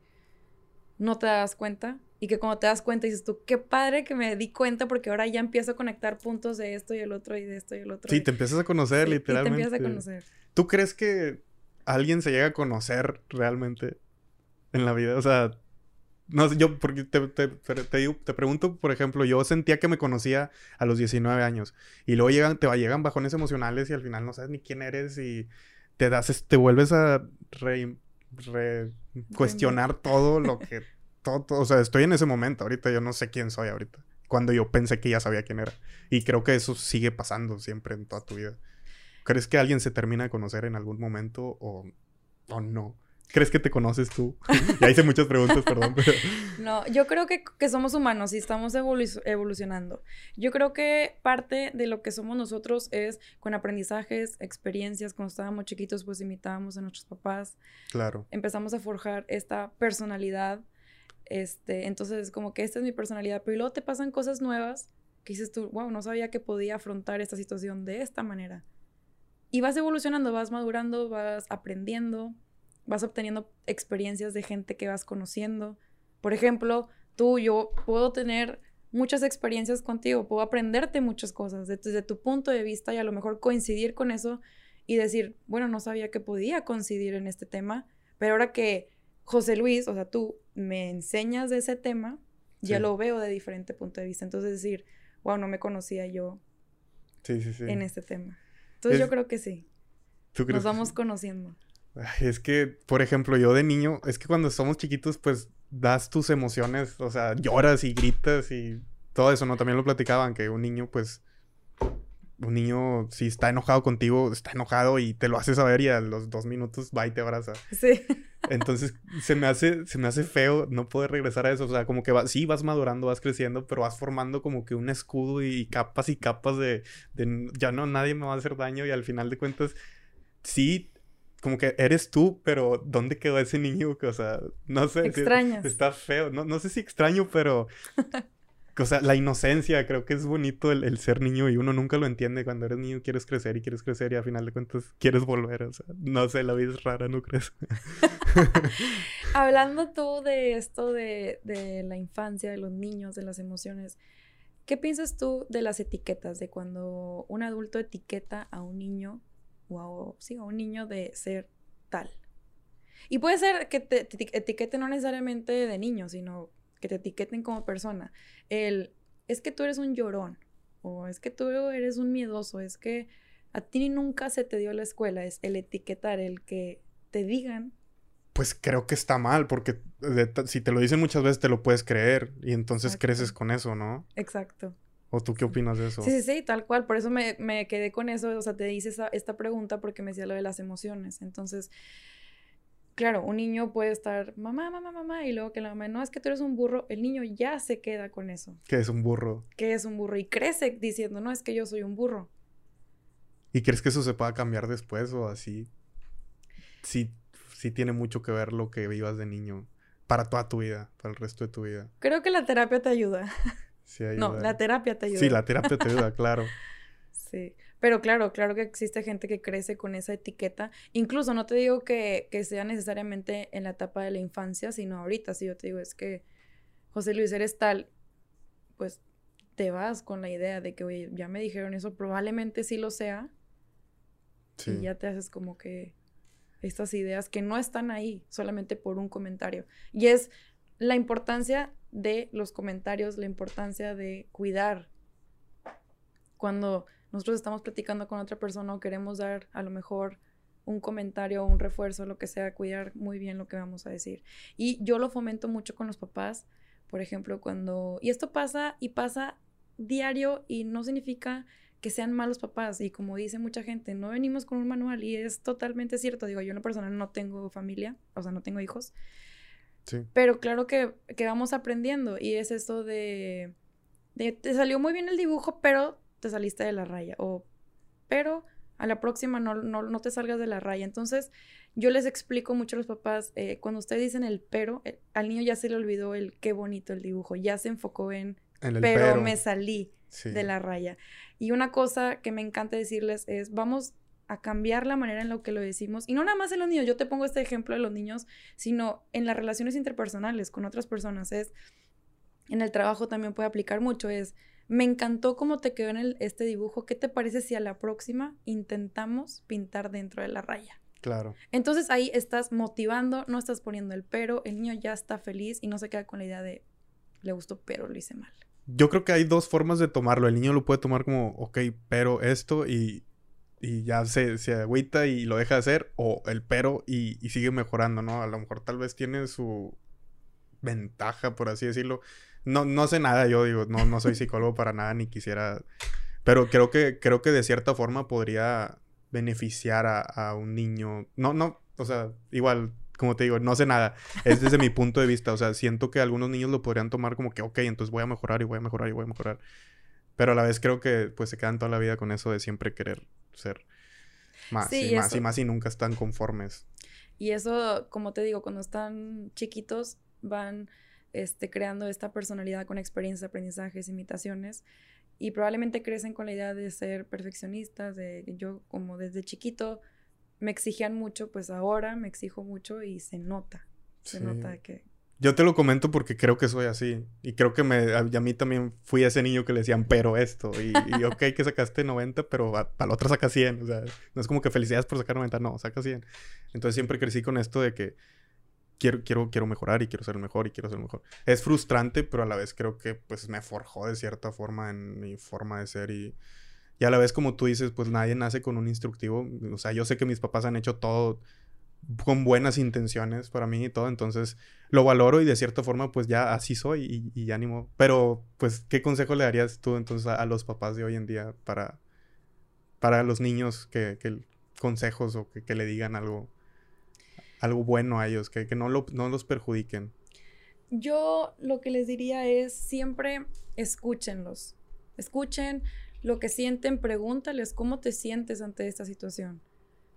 no te das cuenta y que cuando te das cuenta dices tú, qué padre que me di cuenta porque ahora ya empiezo a conectar puntos de esto y el otro y de esto y el otro. Sí, te empiezas a conocer literalmente. te empiezas a conocer. ¿Tú crees que alguien se llega a conocer realmente en la vida? O sea, no sé, yo, porque te, te, te, pregunto, por ejemplo, yo sentía que me conocía a los 19 años y luego llegan, te llegan bajones emocionales y al final no sabes ni quién eres y te das, te vuelves a re, cuestionar todo lo que, todo, o sea, estoy en ese momento ahorita, yo no sé quién soy ahorita, cuando yo pensé que ya sabía quién era. Y creo que eso sigue pasando siempre en toda tu vida. ¿Crees que alguien se termina de conocer en algún momento o, o no? Crees que te conoces tú? ya hice muchas preguntas, perdón. Pero... No, yo creo que, que somos humanos y estamos evolucionando. Yo creo que parte de lo que somos nosotros es con aprendizajes, experiencias. Cuando estábamos chiquitos, pues imitábamos a nuestros papás. Claro. Empezamos a forjar esta personalidad. Este, entonces, es como que esta es mi personalidad, pero luego te pasan cosas nuevas que dices tú, wow, no sabía que podía afrontar esta situación de esta manera. Y vas evolucionando, vas madurando, vas aprendiendo, vas obteniendo experiencias de gente que vas conociendo. Por ejemplo, tú, yo puedo tener muchas experiencias contigo, puedo aprenderte muchas cosas desde tu punto de vista y a lo mejor coincidir con eso y decir, bueno, no sabía que podía coincidir en este tema, pero ahora que José Luis, o sea, tú me enseñas de ese tema, ya lo veo de diferente punto de vista. Entonces decir, wow, no me conocía yo en este tema. Entonces yo creo que sí. Nos vamos conociendo. Es que, por ejemplo, yo de niño, es que cuando somos chiquitos, pues das tus emociones, o sea, lloras y gritas y todo eso, ¿no? También lo platicaban, que un niño, pues, un niño, si está enojado contigo, está enojado y te lo hace saber y a los dos minutos va y te abraza. Sí. Entonces, se me hace, se me hace feo no poder regresar a eso. O sea, como que va, sí vas madurando, vas creciendo, pero vas formando como que un escudo y capas y capas de, de ya no, nadie me va a hacer daño y al final de cuentas, sí como que eres tú, pero ¿dónde quedó ese niño? O sea, no sé. Extrañas. Está feo. No, no sé si extraño, pero o sea, la inocencia, creo que es bonito el, ser niño y uno nunca lo entiende. Cuando eres niño quieres crecer y quieres crecer y a final de cuentas quieres volver. O sea, no sé, la vida es rara, ¿no crees? Hablando tú de esto de, de la infancia, de los niños, de las emociones, ¿qué piensas tú de las etiquetas? De cuando un adulto etiqueta a un niño o a, sí, a un niño de ser tal. Y puede ser que te, te etiquete no necesariamente de niño, sino que te etiqueten como persona. El, es que tú eres un llorón, o es que tú eres un miedoso, es que a ti nunca se te dio la escuela, es el etiquetar, el que te digan. Pues creo que está mal, porque si te lo dicen muchas veces te lo puedes creer y entonces creces con eso, ¿no? Exacto. ¿O tú qué opinas de eso? Sí, sí, sí, tal cual. Por eso me, me quedé con eso. O sea, te hice esta pregunta porque me decía lo de las emociones. Entonces, claro, un niño puede estar, mamá, mamá, mamá, y luego que la mamá, no, es que tú eres un burro, el niño ya se queda con eso. ¿Qué es un burro? ¿Qué es un burro? Y crece diciendo, no, es que yo soy un burro. ¿Y crees que eso se pueda cambiar después o así? Sí, sí tiene mucho que ver lo que vivas de niño para toda tu vida, para el resto de tu vida. Creo que la terapia te ayuda. Sí, ayuda. No, la terapia te ayuda. Sí, la terapia te ayuda, claro. sí. Pero claro, claro que existe gente que crece con esa etiqueta. Incluso no te digo que, sea necesariamente en la etapa de la infancia, sino ahorita. Si yo te digo es que José Luis eres tal, pues te vas con la idea de que, oye, ya me dijeron eso, probablemente sí lo sea. Sí. Y ya te haces como que estas ideas que no están ahí solamente por un comentario. Y es la importancia de los comentarios, la importancia de cuidar. Cuando nosotros estamos platicando con otra persona o queremos dar a lo mejor un comentario, un refuerzo, lo que sea, cuidar muy bien lo que vamos a decir. Y yo lo fomento mucho con los papás, por ejemplo, cuando... Y esto pasa y pasa diario y no significa que sean malos papás. Y como dice mucha gente, no venimos con un manual y es totalmente cierto. Digo, yo en lo personal no tengo familia, o sea, no tengo hijos. Sí. Pero claro que, que vamos aprendiendo y es esto de, de, te salió muy bien el dibujo, pero te saliste de la raya. O, pero a la próxima no, no, te salgas de la raya. Entonces, yo les explico mucho a los papás, eh, cuando ustedes dicen el pero, eh, al niño ya se le olvidó el qué bonito el dibujo, ya se enfocó en, pero, me salí de la raya. Y una cosa que me encanta decirles es, vamos a cambiar la manera en la que lo decimos. Y no nada más en los niños, yo te pongo este ejemplo de los niños, sino en las relaciones interpersonales con otras personas. Es, en el trabajo también puede aplicar mucho, es, me encantó cómo te quedó en el, este dibujo. ¿Qué te parece si a la próxima intentamos pintar dentro de la raya? Claro. Entonces ahí estás motivando, no estás poniendo el pero, el niño ya está feliz y no se queda con la idea de le gustó, pero lo hice mal. Yo creo que hay dos formas de tomarlo. El niño lo puede tomar como, ok, pero esto y, y ya se, se agüita y lo deja de hacer, o el pero y, y sigue mejorando, ¿no? A lo mejor tal vez tiene su ventaja, por así decirlo no, no sé nada, yo digo, no, no soy psicólogo para nada, ni quisiera. Pero creo que, creo que de cierta forma podría beneficiar a, un niño. No, no, o sea, igual como te digo, no sé nada. Es desde mi punto de vista. O sea, siento que algunos niños lo podrían tomar como que, ok, entonces voy a mejorar y voy a mejorar y voy a mejorar. Pero a la vez creo que pues se quedan toda la vida con eso de siempre querer ser más y más y más y nunca están conformes. Y eso, como te digo, cuando están chiquitos van este, creando esta personalidad con experiencias, aprendizajes, imitaciones y probablemente crecen con la idea de ser perfeccionistas, de yo como desde chiquito me exigían mucho, pues ahora me exijo mucho y se nota, se nota que... Yo te lo comento porque creo que soy así. Y creo que me, a, mí también fui ese niño que le decían, pero esto. Y, y ok, que sacaste 90, pero para la otra saca 100. O sea, no es como que felicidades por sacar 90, no, saca 100. Entonces siempre crecí con esto de que quiero, quiero, quiero mejorar y quiero ser mejor y quiero ser mejor. Es frustrante, pero a la vez creo que pues me forjó de cierta forma en mi forma de ser y, y a la vez como tú dices, pues nadie nace con un instructivo. O sea, yo sé que mis papás han hecho todo con buenas intenciones para mí y todo, entonces lo valoro y de cierta forma pues ya así soy y, y ánimo. Pero pues, ¿qué consejo le darías tú entonces a, los papás de hoy en día para, para los niños que, que consejos o que, que le digan algo algo bueno a ellos, que, no, no los perjudiquen. Yo lo que les diría es siempre escúchenlos. Escuchen lo que sienten, pregúntales cómo te sientes ante esta situación.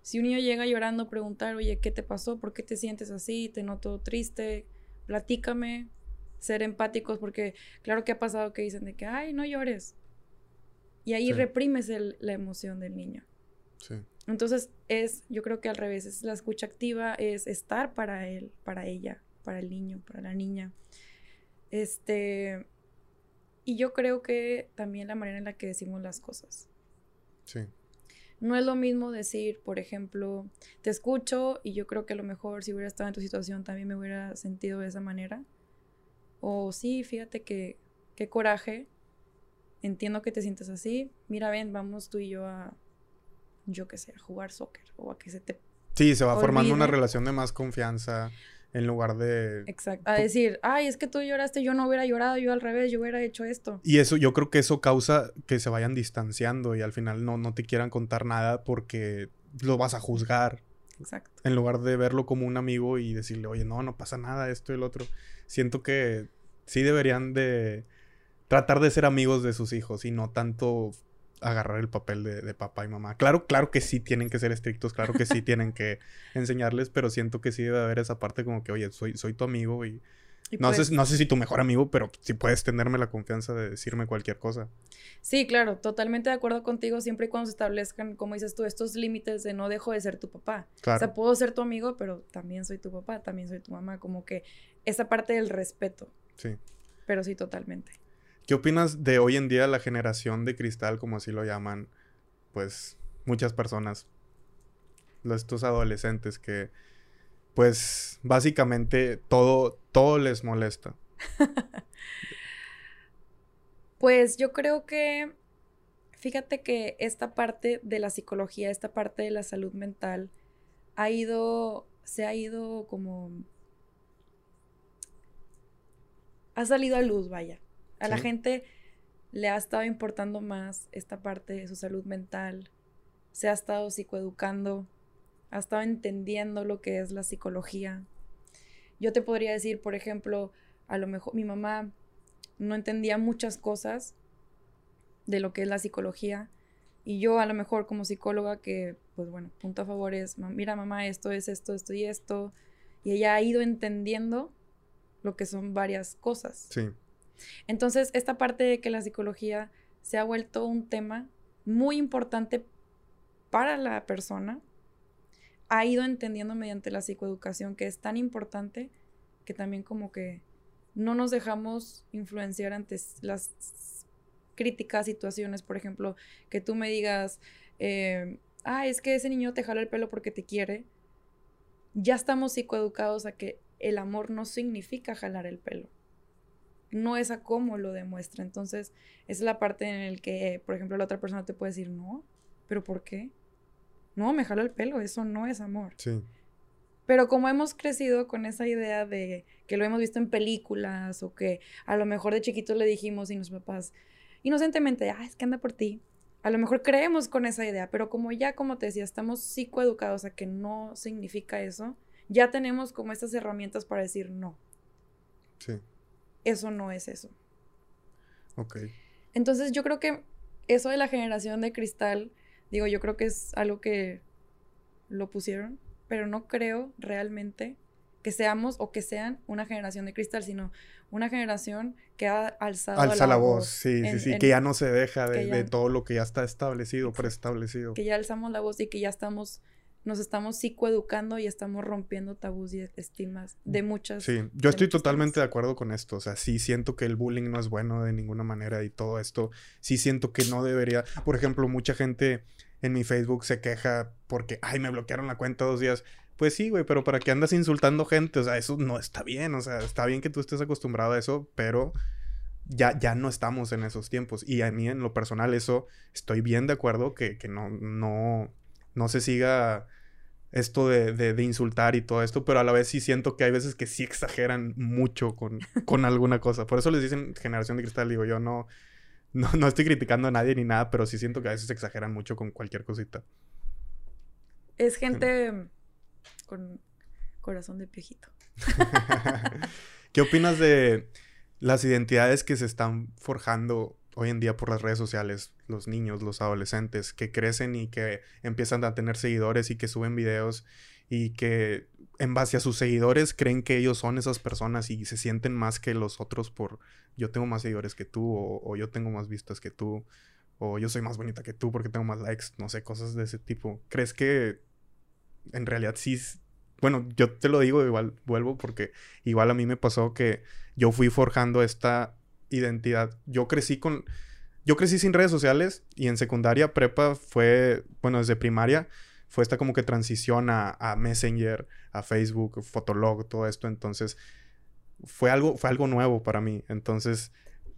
Si un niño llega llorando, preguntar, oye, ¿qué te pasó? ¿Por qué te sientes así? ¿Te noto triste? Platícame. Ser empáticos, porque claro que ha pasado que dicen de que, ay, no llores. Y ahí reprimes la emoción del niño. Sí. Entonces es, yo creo que al revés, es la escucha activa, es estar para él, para ella, para el niño, para la niña. Este, y yo creo que también la manera en la que decimos las cosas. Sí. No es lo mismo decir, por ejemplo, te escucho y yo creo que a lo mejor si hubiera estado en tu situación también me hubiera sentido de esa manera. O sí, fíjate que qué coraje, entiendo que te sientes así, mira, ven, vamos tú y yo a yo qué sé, a jugar soccer o a que se te... Sí, se va formando una relación de más confianza en lugar de... Exacto. A decir, ay, es que tú lloraste, yo no hubiera llorado, yo al revés, yo hubiera hecho esto. Y eso, yo creo que eso causa que se vayan distanciando y al final no, no te quieran contar nada porque lo vas a juzgar. Exacto. En lugar de verlo como un amigo y decirle, oye, no, no pasa nada, esto y el otro. Siento que sí deberían de tratar de ser amigos de sus hijos y no tanto agarrar el papel de, papá y mamá. Claro, claro que sí tienen que ser estrictos, claro que sí tienen que enseñarles, pero siento que sí debe haber esa parte como que, oye, soy, soy tu amigo y, no, sé, no sé si tu mejor amigo, pero sí puedes tenerme la confianza de decirme cualquier cosa. Sí, claro, totalmente de acuerdo contigo, siempre y cuando se establezcan, como dices tú, estos límites de no dejo de ser tu papá. O sea, puedo ser tu amigo, pero también soy tu papá, también soy tu mamá, como que esa parte del respeto. Sí. Pero sí, totalmente. ¿Qué opinas de hoy en día la generación de cristal, como así lo llaman, pues muchas personas, estos adolescentes que, pues básicamente todo, todo les molesta? pues yo creo que, fíjate que esta parte de la psicología, esta parte de la salud mental, ha ido, se ha ido como, ha salido a luz, vaya. A la gente le ha estado importando más esta parte de su salud mental, se ha estado psicoeducando, ha estado entendiendo lo que es la psicología. Yo te podría decir, por ejemplo, a lo mejor mi mamá no entendía muchas cosas de lo que es la psicología. Y yo a lo mejor como psicóloga que, pues bueno, punto a favor es, mira mamá, esto es esto, esto y esto. Y ella ha ido entendiendo lo que son varias cosas. Sí. Entonces, esta parte de que la psicología se ha vuelto un tema muy importante para la persona, ha ido entendiendo mediante la psicoeducación que es tan importante que también como que no nos dejamos influenciar ante las críticas, situaciones, por ejemplo, que tú me digas, eh, ah, es que ese niño te jala el pelo porque te quiere, ya estamos psicoeducados a que el amor no significa jalar el pelo no es a cómo lo demuestra. Entonces, es la parte en la que, por ejemplo, la otra persona te puede decir, no, pero ¿por qué? No, me jalo el pelo, eso no es amor. Sí. Pero como hemos crecido con esa idea de que lo hemos visto en películas o que a lo mejor de chiquitos le dijimos y los papás inocentemente, ah, es que anda por ti. A lo mejor creemos con esa idea, pero como ya, como te decía, estamos psicoeducados a que no significa eso, ya tenemos como estas herramientas para decir no. Sí. Eso no es eso. Ok. Entonces yo creo que eso de la generación de cristal, digo, yo creo que es algo que lo pusieron, pero no creo realmente que seamos o que sean una generación de cristal, sino una generación que ha alzado Alza la, voz, sí, sí, sí, que ya no se deja de, de, todo lo que ya está establecido, preestablecido. Que ya alzamos la voz y que ya estamos, nos estamos psicoeducando y estamos rompiendo tabús y estimas de muchas. Sí, yo estoy totalmente de acuerdo con esto, o sea, sí siento que el bullying no es bueno de ninguna manera y todo esto, sí siento que no debería, por ejemplo, mucha gente en mi Facebook se queja porque, ay, me bloquearon la cuenta dos días. Pues sí, güey, pero ¿para qué andas insultando gente? O sea, eso no está bien. O sea, está bien que tú estés acostumbrado a eso, pero ya, ya no estamos en esos tiempos. Y a mí, en lo personal, eso estoy bien de acuerdo que, que no, no, no se siga esto de, de, insultar y todo esto, pero a la vez sí siento que hay veces que sí exageran mucho con, con alguna cosa. Por eso les dicen generación de cristal, digo yo, no, no, no estoy criticando a nadie ni nada, pero sí siento que a veces exageran mucho con cualquier cosita. Es gente con corazón de piejito. ¿Qué opinas de las identidades que se están forjando hoy en día por las redes sociales? Los niños, los adolescentes, que crecen y que empiezan a tener seguidores y que suben videos y que en base a sus seguidores creen que ellos son esas personas y se sienten más que los otros por yo tengo más seguidores que tú o, yo tengo más vistas que tú o yo soy más bonita que tú porque tengo más likes, no sé, cosas de ese tipo. ¿Crees que en realidad sí, bueno, yo te lo digo, igual vuelvo porque igual a mí me pasó que yo fui forjando esta identidad. Yo crecí con, yo crecí sin redes sociales y en secundaria, prepa fue, bueno, desde primaria fue esta como que transición a, Messenger, a Facebook, Fotolog, todo esto. Entonces, fue algo, fue algo nuevo para mí. Entonces,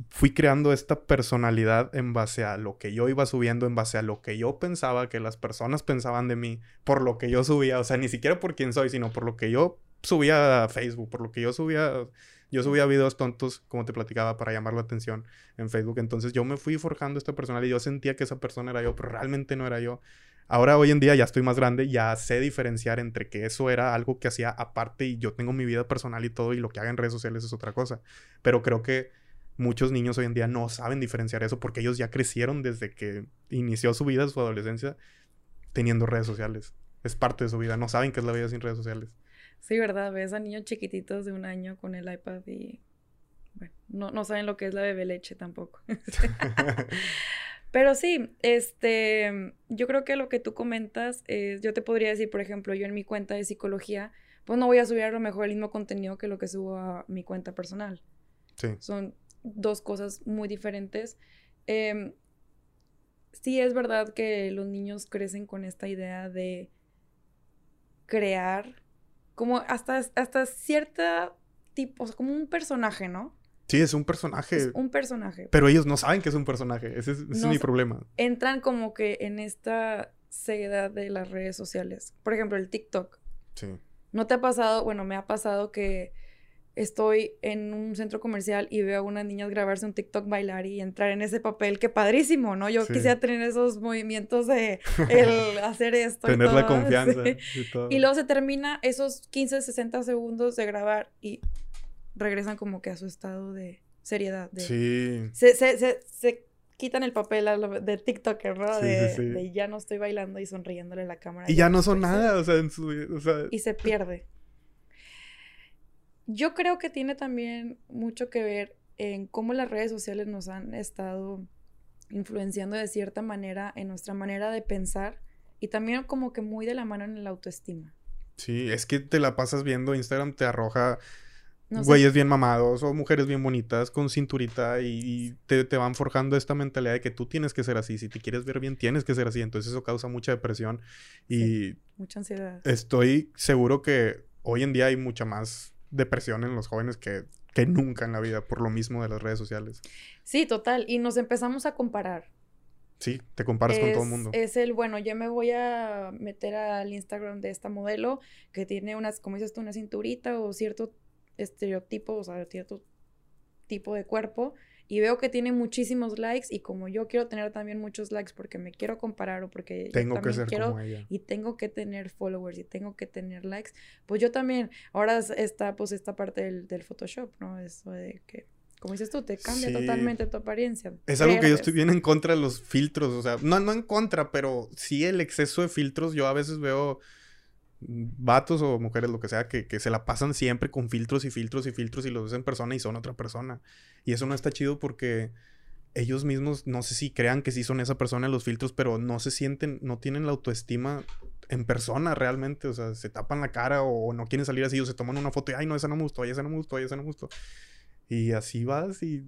fui creando esta personalidad en base a lo que yo iba subiendo, en base a lo que yo pensaba que las personas pensaban de mí, por lo que yo subía, o sea, ni siquiera por quién soy, sino por lo que yo subía a Facebook, por lo que yo subía, yo subía videos tontos, como te platicaba, para llamar la atención en Facebook. Entonces yo me fui forjando esta personalidad y yo sentía que esa persona era yo, pero realmente no era yo. Ahora hoy en día ya estoy más grande, ya sé diferenciar entre que eso era algo que hacía aparte y yo tengo mi vida personal y todo y lo que haga en redes sociales es otra cosa. Pero creo que muchos niños hoy en día no saben diferenciar eso porque ellos ya crecieron desde que inició su vida, su adolescencia, teniendo redes sociales. Es parte de su vida, no saben qué es la vida sin redes sociales. Sí, ¿verdad? Ves a niños chiquititos de un año con el iPad y bueno, no, no saben lo que es la bebé leche tampoco. Pero sí, este, yo creo que lo que tú comentas es, yo te podría decir, por ejemplo, yo en mi cuenta de psicología, pues no voy a subir a lo mejor el mismo contenido que lo que subo a mi cuenta personal. Sí. Son dos cosas muy diferentes. Eh, sí es verdad que los niños crecen con esta idea de crear como hasta, hasta cierta tipo, o sea, como un personaje, ¿no? Sí, es un personaje. Es un personaje. Pero ellos no saben que es un personaje. Ese es, mi problema. Entran como que en esta ceguedad de las redes sociales. Por ejemplo, el TikTok. Sí. ¿No te ha pasado? Bueno, me ha pasado que estoy en un centro comercial y veo a unas niñas grabarse un TikTok bailar y entrar en ese papel, qué padrísimo, ¿no? Yo quisiera tener esos movimientos de el hacer esto. tener la confianza. Y, luego se termina esos 15, 60 segundos de grabar y regresan como que a su estado de seriedad. sí. Se, se, se, quitan el papel de TikToker, ¿no? de, ya no estoy bailando y sonriéndole a la cámara. Y ya no son nada, o sea, en su, Y se pierde. Yo creo que tiene también mucho que ver en cómo las redes sociales nos han estado influenciando de cierta manera en nuestra manera de pensar y también como que muy de la mano en la autoestima. Sí, es que te la pasas viendo, Instagram te arroja güeyes bien mamados o mujeres bien bonitas con cinturita y, te, te, van forjando esta mentalidad de que tú tienes que ser así. Si te quieres ver bien, tienes que ser así. Entonces eso causa mucha depresión y... mucha ansiedad. Estoy seguro que hoy en día hay mucha más depresión en los jóvenes que, que nunca en la vida por lo mismo de las redes sociales. Sí, total. Y nos empezamos a comparar. Sí, te comparas con todo el mundo. Es el, bueno, yo me voy a meter al Instagram de esta modelo que tiene unas, como dices tú, una cinturita o cierto estereotipo, o sea, cierto tipo de cuerpo y veo que tiene muchísimos likes y como yo quiero tener también muchos likes porque me quiero comparar o porque Tengo yo que también ser quiero como ella. y tengo que tener followers y tengo que tener likes, pues yo también, ahora es- está pues esta parte del, del Photoshop, ¿no? Eso de que, como dices tú, te cambia Sí. totalmente tu apariencia. Es algo que yo estoy bien en contra de los filtros, o sea, no, no en contra, pero sí el exceso de filtros. Yo a veces veo vatos o mujeres, lo que sea, que, que se la pasan siempre con filtros y filtros y filtros y los ves en persona y son otra persona. Y eso no está chido porque ellos mismos, no sé si crean que sí son esa persona en los filtros, pero no se sienten, no tienen la autoestima en persona realmente, o sea, se tapan la cara o, no quieren salir así o se toman una foto y, ay, no, esa no me gustó, ay, esa no me gustó, ay, esa no me gustó. Y así vas y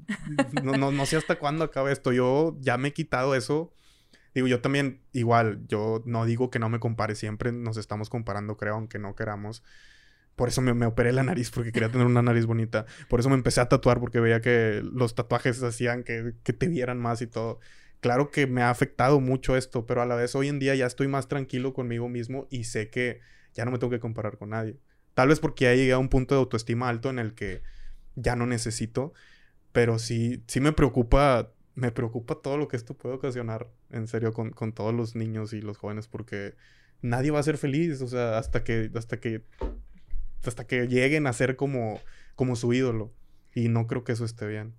no, no, no sé hasta cuándo acaba esto. Yo ya me he quitado eso. Digo, yo también, igual, yo no digo que no me compare, siempre nos estamos comparando, creo, aunque no queramos. Por eso me, me operé la nariz, porque quería tener una nariz bonita. Por eso me empecé a tatuar, porque veía que los tatuajes hacían que, que te vieran más y todo. Claro que me ha afectado mucho esto, pero a la vez hoy en día ya estoy más tranquilo conmigo mismo y sé que ya no me tengo que comparar con nadie. Tal vez porque ya llegué a un punto de autoestima alto en el que ya no necesito, pero sí, sí me preocupa, me preocupa todo lo que esto puede ocasionar, en serio, con, con todos los niños y los jóvenes, porque nadie va a ser feliz, o sea, hasta que, hasta que, hasta que lleguen a ser como, como su ídolo. Y no creo que eso esté bien.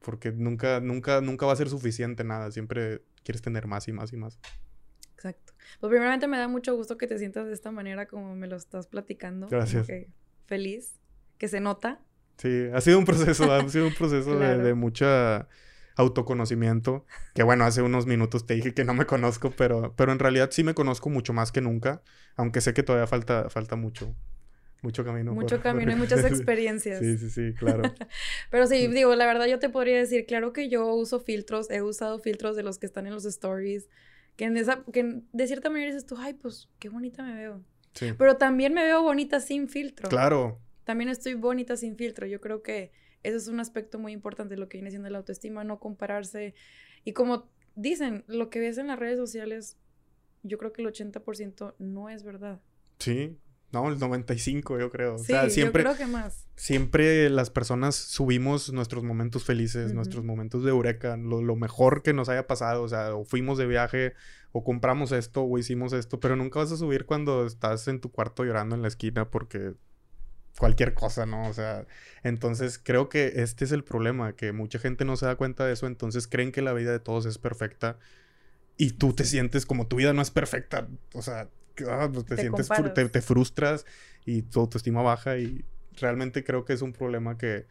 Porque nunca, nunca, nunca va a ser suficiente nada. Siempre quieres tener más y más y más. Exacto. Pues primeramente me da mucho gusto que te sientas de esta manera como me lo estás platicando. Gracias. feliz, que se nota. Sí, ha sido un proceso, ha sido un proceso de, de mucha autoconocimiento. Que bueno, hace unos minutos te dije que no me conozco, pero, pero en realidad sí me conozco mucho más que nunca. Aunque sé que todavía falta, falta mucho. Mucho camino. Mucho por- camino y muchas experiencias. Sí, sí, sí, claro. Pero sí, digo, la verdad yo te podría decir, claro que yo uso filtros, he usado filtros de los que están en los stories, que, en esa, que de cierta manera dices tú, ay, pues qué bonita me veo. Sí. Pero también me veo bonita sin filtro. Claro. También estoy bonita sin filtro. Yo creo que ese es un aspecto muy importante de lo que viene siendo la autoestima, no compararse. Y como dicen, lo que ves en las redes sociales, yo creo que el 80% no es verdad. Sí. No, el 95 yo creo. Sí, o sea, siempre, yo creo que más. siempre las personas subimos nuestros momentos felices, nuestros momentos de eureka, lo, lo mejor que nos haya pasado, o sea, o fuimos de viaje, o compramos esto, o hicimos esto, pero nunca vas a subir cuando estás en tu cuarto llorando en la esquina porque cualquier cosa, ¿no? O sea, entonces creo que este es el problema, que mucha gente no se da cuenta de eso, entonces creen que la vida de todos es perfecta y tú te sientes como tu vida no es perfecta, o sea, ah, pues te, Te sientes, te, te frustras y tu autoestima baja y realmente creo que es un problema que,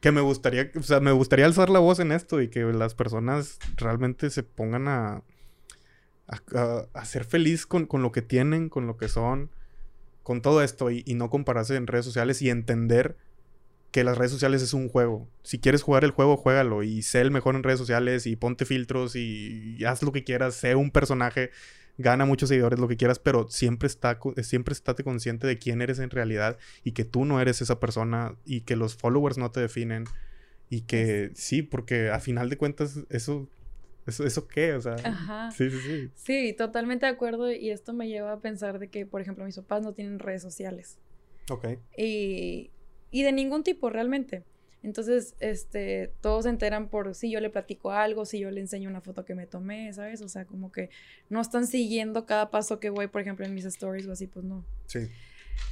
que me gustaría, o sea, me gustaría alzar la voz en esto y que las personas realmente se pongan a, a, a- a ser feliz con, con lo que tienen, con lo que son, con todo esto y, y no compararse en redes sociales y entender que las redes sociales es un juego. Si quieres jugar el juego, juégalo y sé el mejor en redes sociales y ponte filtros y, y haz lo que quieras, sé un personaje, gana muchos seguidores, lo que quieras, pero siempre está siempre estate consciente de quién eres en realidad y que tú no eres esa persona y que los followers no te definen y que sí, porque a final de cuentas eso eso eso qué, o sea, Ajá. sí, sí, sí. Sí, totalmente de acuerdo. Y esto me lleva a pensar de que, por ejemplo, mis papás no tienen redes sociales. Ok. Y, y de ningún tipo realmente. Entonces, este, todos se enteran por si yo le platico algo, si yo le enseño una foto que me tomé, ¿sabes? O sea, como que no están siguiendo cada paso que voy, por ejemplo, en mis stories o así, pues no. Sí.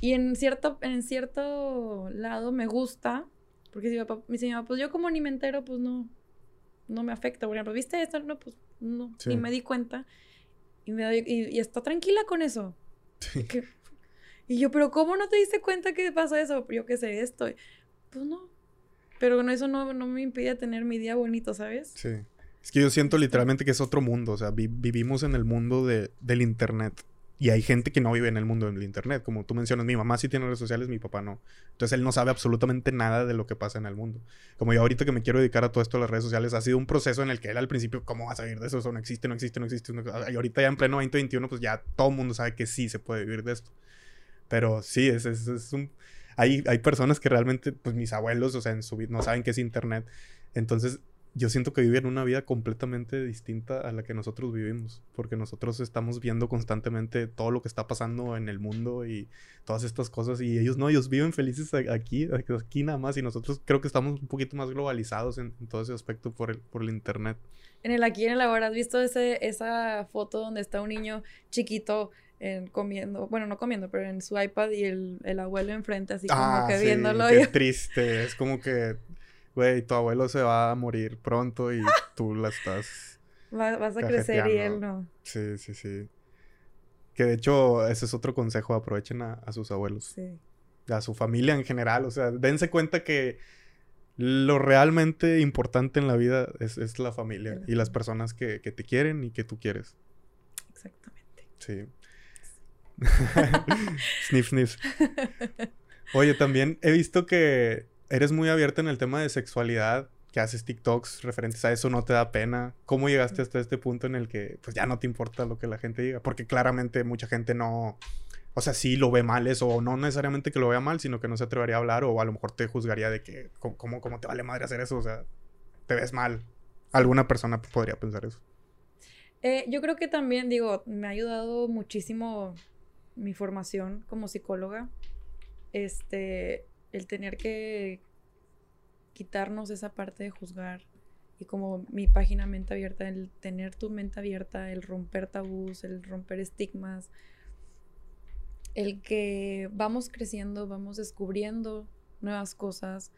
Y en cierto, en cierto lado me gusta, porque si mi papá me dice, pues yo como ni me entero, pues no, no me afecta. Por ejemplo, ¿viste esto? No, pues no, Sí. ni me di cuenta. Y, me doy- y, y está tranquila con eso. Sí. Que- y yo, pero ¿cómo no te diste cuenta que pasa eso? Yo qué sé, esto. Pues no. Pero no, eso no, no me impide tener mi día bonito, ¿sabes? Sí. Es que yo siento literalmente que es otro mundo. O sea, vi- vivimos en el mundo de, del internet. Y hay gente que no vive en el mundo del internet. Como tú mencionas, mi mamá sí tiene redes sociales, mi papá no. Entonces él no sabe absolutamente nada de lo que pasa en el mundo. Como yo ahorita que me quiero dedicar a todo esto de las redes sociales, ha sido un proceso en el que él al principio, ¿cómo vas a vivir de eso? Eso no existe, no existe, no existe. no- Y ahorita ya en pleno 2021, pues ya todo el mundo sabe que sí se puede vivir de esto. Pero sí, es, es, es un... Hay, hay personas que realmente, pues mis abuelos, o sea, en su vida no saben qué es internet. Entonces, yo siento que viven una vida completamente distinta a la que nosotros vivimos, porque nosotros estamos viendo constantemente todo lo que está pasando en el mundo y todas estas cosas, y ellos no, ellos viven felices aquí, aquí nada más, y nosotros creo que estamos un poquito más globalizados en, todo ese aspecto por el, por el Internet. En el aquí en el ahora, ¿has visto ese, esa foto donde está un niño chiquito comiendo, bueno, no comiendo, pero en su iPad y el, el abuelo enfrente, así como ah, que sí, viéndolo. Qué triste, es como que güey, tu abuelo se va a morir pronto y tú la estás. vas a crecer y él no. Sí, sí, sí. Que de hecho, ese es otro consejo, aprovechen a, sus abuelos. Sí. A su familia en general, o sea, dense cuenta que lo realmente importante en la vida es, la familia y las personas que, que, te quieren y que tú quieres. Exactamente. Sí. sniff, sniff. Oye, también he visto que eres muy abierta en el tema de sexualidad, que haces TikToks referentes a eso, no te da pena. ¿Cómo llegaste hasta este punto en el que pues ya no te importa lo que la gente diga? Porque claramente mucha gente no, o sea, sí lo ve mal eso, o no necesariamente que lo vea mal, sino que no se atrevería a hablar, o a lo mejor te juzgaría de que, ¿cómo, cómo te vale madre hacer eso? O sea, te ves mal. Alguna persona podría pensar eso. Eh, yo creo que también, digo, me ha ayudado muchísimo mi formación como psicóloga. Este, el tener que quitarnos esa parte de juzgar y como mi página mente abierta, el tener tu mente abierta, el romper tabús, el romper estigmas, el que vamos creciendo, vamos descubriendo nuevas cosas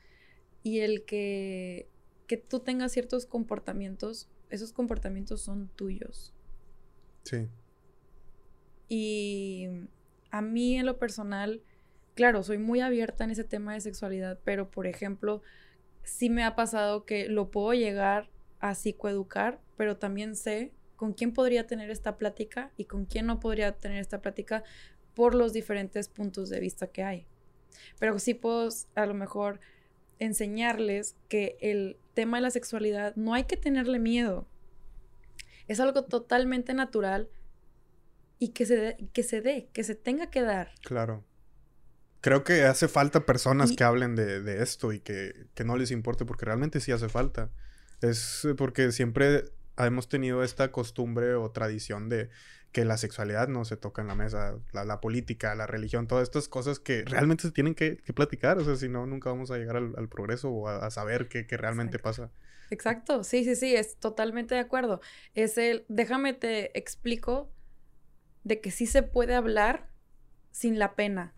y el que, que tú tengas ciertos comportamientos, esos comportamientos son tuyos. Sí. Y a mí en lo personal, claro, soy muy abierta en ese tema de sexualidad, pero por ejemplo, sí me ha pasado que lo puedo llegar a psicoeducar, pero también sé con quién podría tener esta plática y con quién no podría tener esta plática por los diferentes puntos de vista que hay. Pero sí puedo a lo mejor enseñarles que el tema de la sexualidad no hay que tenerle miedo. Es algo totalmente natural y que se, que se dé, que se tenga que dar. Claro. Creo que hace falta personas que hablen de, esto y que, no les importe, porque realmente sí hace falta. Es porque siempre hemos tenido esta costumbre o tradición de que la sexualidad no se toca en la mesa, la, política, la religión, todas estas cosas que realmente se tienen que, platicar, o sea, si no, nunca vamos a llegar al, progreso o a, saber qué, realmente pasa. Exacto, sí, sí, sí, es totalmente de acuerdo. Es el, déjame te explico de que sí se puede hablar sin la pena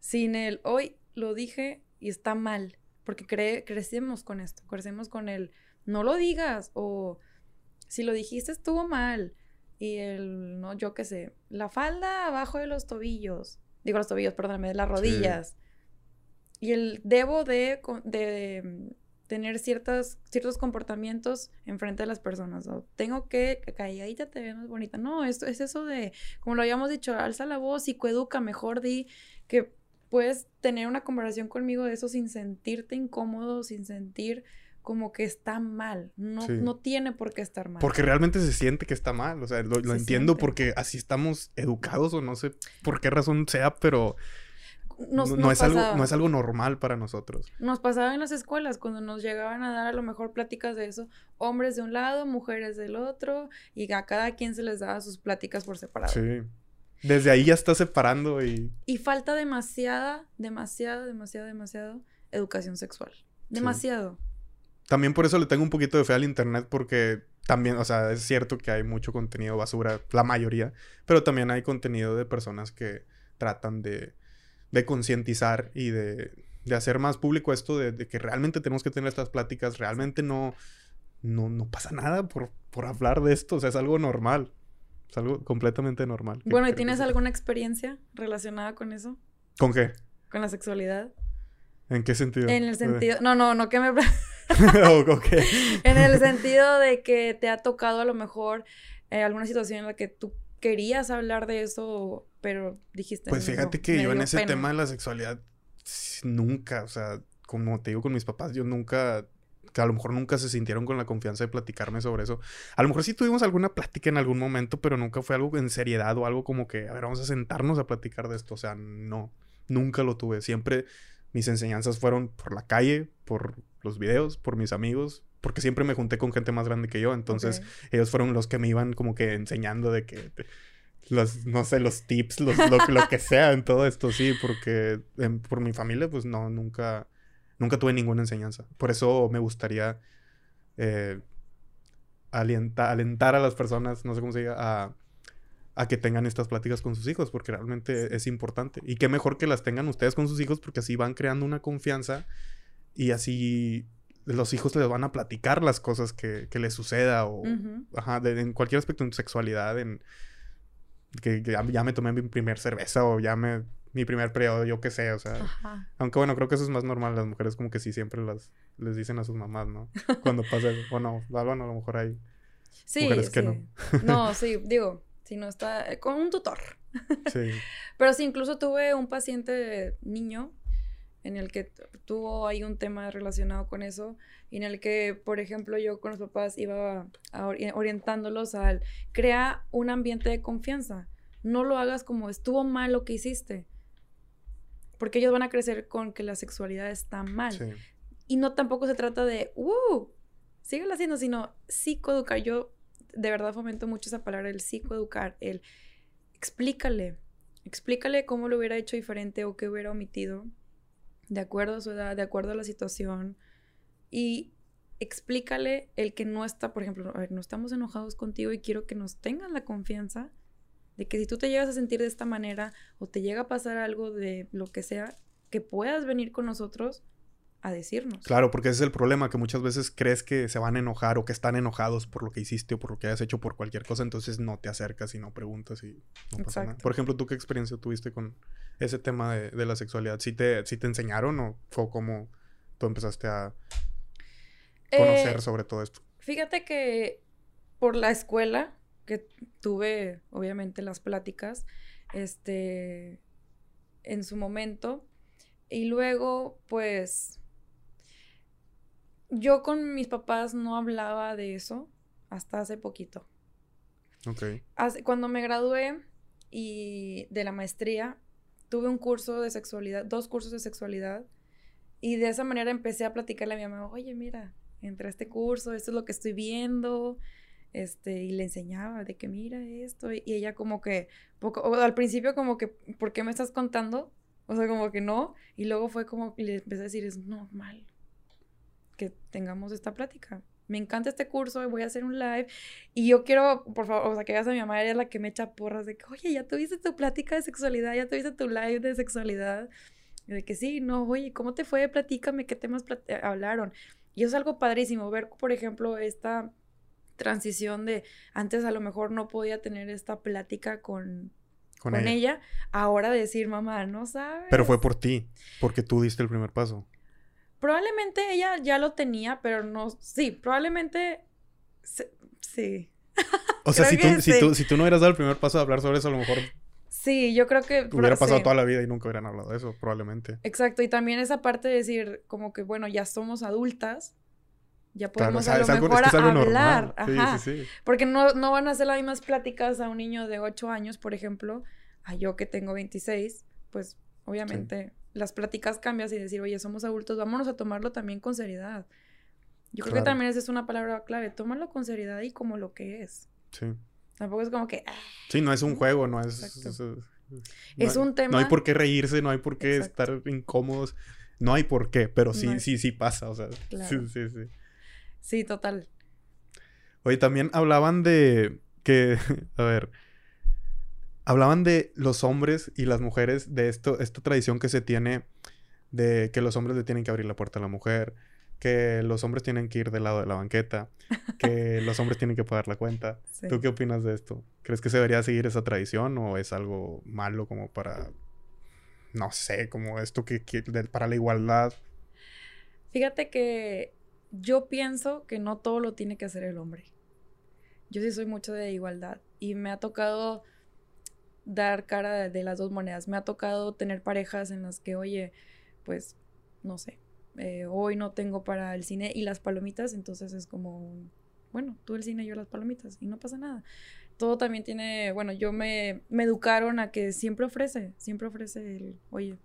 sin el hoy lo dije y está mal, porque crecemos con esto, crecemos con el no lo digas o si lo dijiste estuvo mal y el no yo qué sé, la falda abajo de los tobillos, digo los tobillos, perdóname, de las rodillas. Y el debo de, de tener ciertas, ciertos comportamientos enfrente de las personas. O tengo que, calladita te ves más bonita. No, esto es eso de, como lo habíamos dicho, alza la voz, psicoeduca, mejor di que puedes tener una conversación conmigo de eso sin sentirte incómodo, sin sentir como que está mal. No, no tiene por qué estar mal. Porque realmente se siente que está mal. O sea, lo, entiendo porque así estamos educados o no sé por qué razón sea, pero no, es algo, no es algo normal para nosotros. Nos pasaba en las escuelas cuando nos llegaban a dar a lo mejor pláticas de eso. Hombres de un lado, mujeres del otro, y a cada quien se les daba sus pláticas por separado. Sí. Desde ahí ya está separando y... Y falta demasiada, demasiado, demasiado, demasiado educación sexual. Demasiado. También por eso le tengo un poquito de fe al internet porque también, o sea, es cierto que hay mucho contenido basura, la mayoría, pero también hay contenido de personas que tratan de, de concientizar y de, de, hacer más público esto de, de, que realmente tenemos que tener estas pláticas, realmente no, no, no pasa nada por, por hablar de esto, o sea, es algo normal. Es algo completamente normal. Bueno, ¿y tienes alguna experiencia relacionada con eso? ¿Con qué? Con la sexualidad. ¿En qué sentido? En el sentido... No, no, no que me... okay. En el sentido de que te ha tocado a lo mejor eh, alguna situación en la que tú querías hablar de eso, pero dijiste... Pues fíjate que yo en ese tema de la sexualidad nunca, o sea, como te digo con mis papás, yo nunca que a lo mejor nunca se sintieron con la confianza de platicarme sobre eso. A lo mejor sí tuvimos alguna plática en algún momento, pero nunca fue algo en seriedad o algo como que, a ver, vamos a sentarnos a platicar de esto. O sea, no, nunca lo tuve. Siempre mis enseñanzas fueron por la calle, por los videos, por mis amigos, porque siempre me junté con gente más grande que yo, entonces ellos fueron los que me iban como que enseñando de que los, no sé, los tips, los, lo, lo que sea en todo esto, sí, porque por mi familia, pues no, nunca, nunca tuve ninguna enseñanza. Por eso me gustaría eh, alentar a las personas, no sé cómo se diga, a, a que tengan estas pláticas con sus hijos, porque realmente es importante. Y qué mejor que las tengan ustedes con sus hijos, porque así van creando una confianza y así los hijos les van a platicar las cosas que, que les suceda o ajá, en cualquier aspecto en sexualidad, en que, ya, me tomé mi primer cerveza o ya me mi primer periodo, yo qué sé, o sea, aunque bueno, creo que eso es más normal, las mujeres como que sí siempre las les dicen a sus mamás, ¿no? Cuando pasa eso, bueno, bueno, a lo mejor hay sí, mujeres que no. no, sí, digo, si no está eh, con un tutor. Sí. Pero sí, incluso tuve un paciente niño en el que tuvo ahí un tema relacionado con eso, y en el que, por ejemplo, yo con los papás iba orientándolos al crea un ambiente de confianza. No lo hagas como estuvo mal lo que hiciste. Porque ellos van a crecer con que la sexualidad está mal. Y no tampoco se trata de, ¡uh! Síguelo haciendo, sino psicoeducar. Yo de verdad fomento mucho esa palabra, el psicoeducar, el explícale, explícale cómo lo hubiera hecho diferente o qué hubiera omitido de acuerdo a su edad, de acuerdo a la situación. Y explícale el que no está, por ejemplo, a ver, no estamos enojados contigo y quiero que nos tengan la confianza de que si tú te llegas a sentir de esta manera o te llega a pasar algo de lo que sea, que puedas venir con nosotros a decirnos. Claro, porque ese es el problema, que muchas veces crees que se van a enojar o que están enojados por lo que hiciste o por lo que hayas hecho por cualquier cosa, entonces no te acercas y no preguntas y no pasa nada. Por ejemplo, ¿tú qué experiencia tuviste con ese tema de, la sexualidad? ¿Sí te, te enseñaron o fue como tú empezaste a conocer eh, sobre todo esto? Fíjate que por la escuela que tuve, obviamente, las pláticas, este, en su momento, y luego, pues, yo con mis papás no hablaba de eso hasta hace poquito. Ok. cuando me gradué y de la maestría, tuve un curso de sexualidad, dos cursos de sexualidad, y de esa manera empecé a platicarle a mi mamá, oye, mira, entré a este curso, esto es lo que estoy viendo, este, y le enseñaba de que mira esto, y, ella como que, poco, al principio como que, ¿por qué me estás contando? O sea, como que no, y luego fue como, y le empecé a decir, es normal, que tengamos esta plática. Me encanta este curso, voy a hacer un live. Y yo quiero, por favor, o sea, que veas a mi mamá, ella es la que me echa porras de que, oye, ya tuviste tu plática de sexualidad, ya tuviste tu live de sexualidad. De que sí, no, oye, ¿cómo te fue? Platícame, ¿qué temas eh, hablaron? Y es algo padrísimo ver, por ejemplo, esta transición de antes a lo mejor no podía tener esta plática con, con, ella. ahora decir, mamá, no sabes. Pero fue por ti, porque tú diste el primer paso. Probablemente ella ya lo tenía, pero no. Sí, probablemente. sí. O sea, si tú, si, tú, si tú no hubieras dado el primer paso de hablar sobre eso, a lo mejor. Sí, yo creo que. Hubiera pasado toda la vida y nunca hubieran hablado de eso, probablemente. Exacto, y también esa parte de decir, como que, bueno, ya somos adultas. Ya podemos a lo mejor hablar. Ajá. Sí, sí, sí. Porque no, no van a hacer las mismas pláticas a un niño de 8 años, por ejemplo, a yo que tengo 26. Pues, obviamente las pláticas cambias y decir, oye, somos adultos, vámonos a tomarlo también con seriedad. Yo creo que también esa es una palabra clave, tómalo con seriedad y como lo que es. Sí. Tampoco es como que... Ah". sí, no es un juego, no es... Es, un tema... No hay por qué reírse, no hay por qué estar incómodos, no hay por qué, pero sí, sí, sí pasa, o sea, sí, sí, sí. Sí, total. Oye, también hablaban de que, a ver, hablaban de los hombres y las mujeres, de esto, esta tradición que se tiene de que los hombres le tienen que abrir la puerta a la mujer, que los hombres tienen que ir del lado de la banqueta, que los hombres tienen que pagar la cuenta. ¿Tú qué opinas de esto? ¿Crees que se debería seguir esa tradición o es algo malo como para, no sé, como esto que, que para la igualdad? Fíjate que yo pienso que no todo lo tiene que hacer el hombre. Yo sí soy mucho de igualdad y me ha tocado dar cara de, las dos monedas. Me ha tocado tener parejas en las que, oye, pues, no sé, eh, hoy no tengo para el cine y las palomitas, entonces es como, bueno, tú el cine, yo las palomitas y no pasa nada. Todo también tiene, bueno, yo me, me educaron a que siempre ofrece, siempre ofrece el, oye,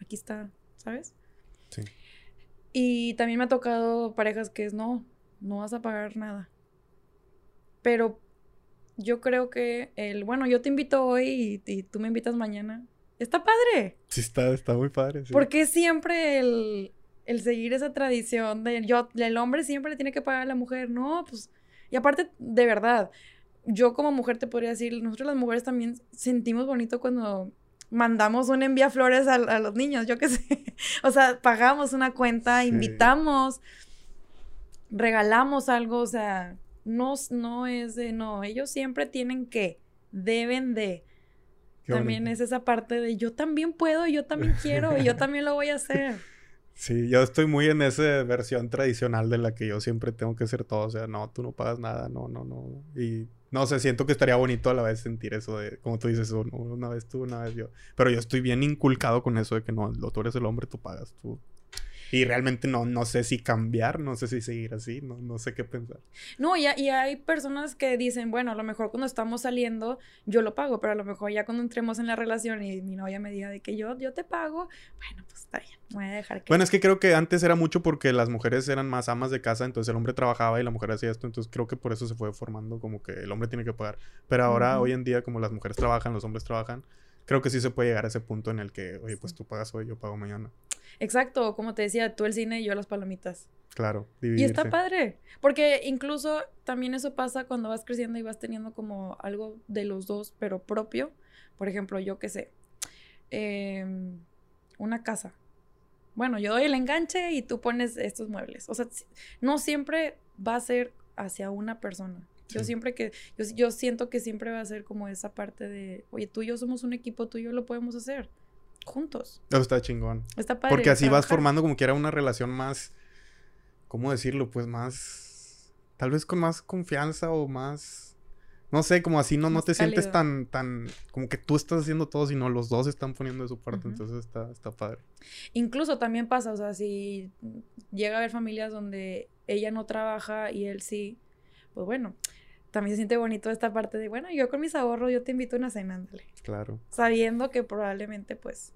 aquí está, ¿sabes? Sí. Y también me ha tocado parejas que es no, no vas a pagar nada. Pero yo creo que el, bueno, yo te invito hoy y, y tú me invitas mañana. Está padre. Sí, está, está muy padre. Sí. Porque siempre el, el seguir esa tradición de yo, el hombre siempre le tiene que pagar a la mujer. No, pues. Y aparte, de verdad, yo como mujer te podría decir, nosotros las mujeres también sentimos bonito cuando mandamos un envía flores a, a los niños, yo qué sé. o sea, pagamos una cuenta, Sí. invitamos, regalamos algo, o sea, no, no es de no, ellos siempre tienen que, deben de. Qué también bonito. es esa parte de yo también puedo, yo también quiero, yo también lo voy a hacer. Sí, yo estoy muy en esa versión tradicional de la que yo siempre tengo que hacer todo. O sea, no, tú no pagas nada, no, no, no. Y no sé, siento que estaría bonito a la vez sentir eso de, como tú dices, una vez tú, una vez yo. Pero yo estoy bien inculcado con eso de que no, tú eres el hombre, tú pagas, tú. Y realmente no, no sé si cambiar, no sé si seguir así, no, no sé qué pensar. No, y, y hay personas que dicen, bueno, a lo mejor cuando estamos saliendo yo lo pago, pero a lo mejor ya cuando entremos en la relación y mi novia me diga de que yo, yo te pago, bueno, pues está bien, voy a dejar que... Bueno, es que creo que antes era mucho porque las mujeres eran más amas de casa, entonces el hombre trabajaba y la mujer hacía esto, entonces creo que por eso se fue formando como que el hombre tiene que pagar. Pero ahora, hoy en día, como las mujeres trabajan, los hombres trabajan, creo que sí se puede llegar a ese punto en el que, oye, pues tú pagas hoy, yo pago mañana. Exacto, como te decía, tú el cine y yo las palomitas. Claro, Y dividirse. está padre, porque incluso también eso pasa cuando vas creciendo y vas teniendo como algo de los dos, pero propio. Por ejemplo, yo qué sé, em, una casa. Bueno, yo doy el enganche y tú pones estos muebles. O sea, no siempre va a ser hacia una persona. Yo Sí. siempre que, yo, yo siento que siempre va a ser como esa parte de, oye, tú y yo somos un equipo, tú y yo lo podemos hacer juntos. Eso está chingón. Está padre. Porque así vas formando como que era una relación más, ¿cómo decirlo? Pues más, tal vez con más confianza o más, no sé, como así no, no te sientes tan, tan, como que tú estás haciendo todo, sino los dos están poniendo de su parte, entonces está, está padre. Incluso también pasa, o sea, si llega a haber familias donde ella no trabaja y él sí, pues bueno, también se siente bonito esta parte de, bueno, yo con mis ahorros, yo te invito a una cena, ándale. Claro. Sabiendo que probablemente, pues,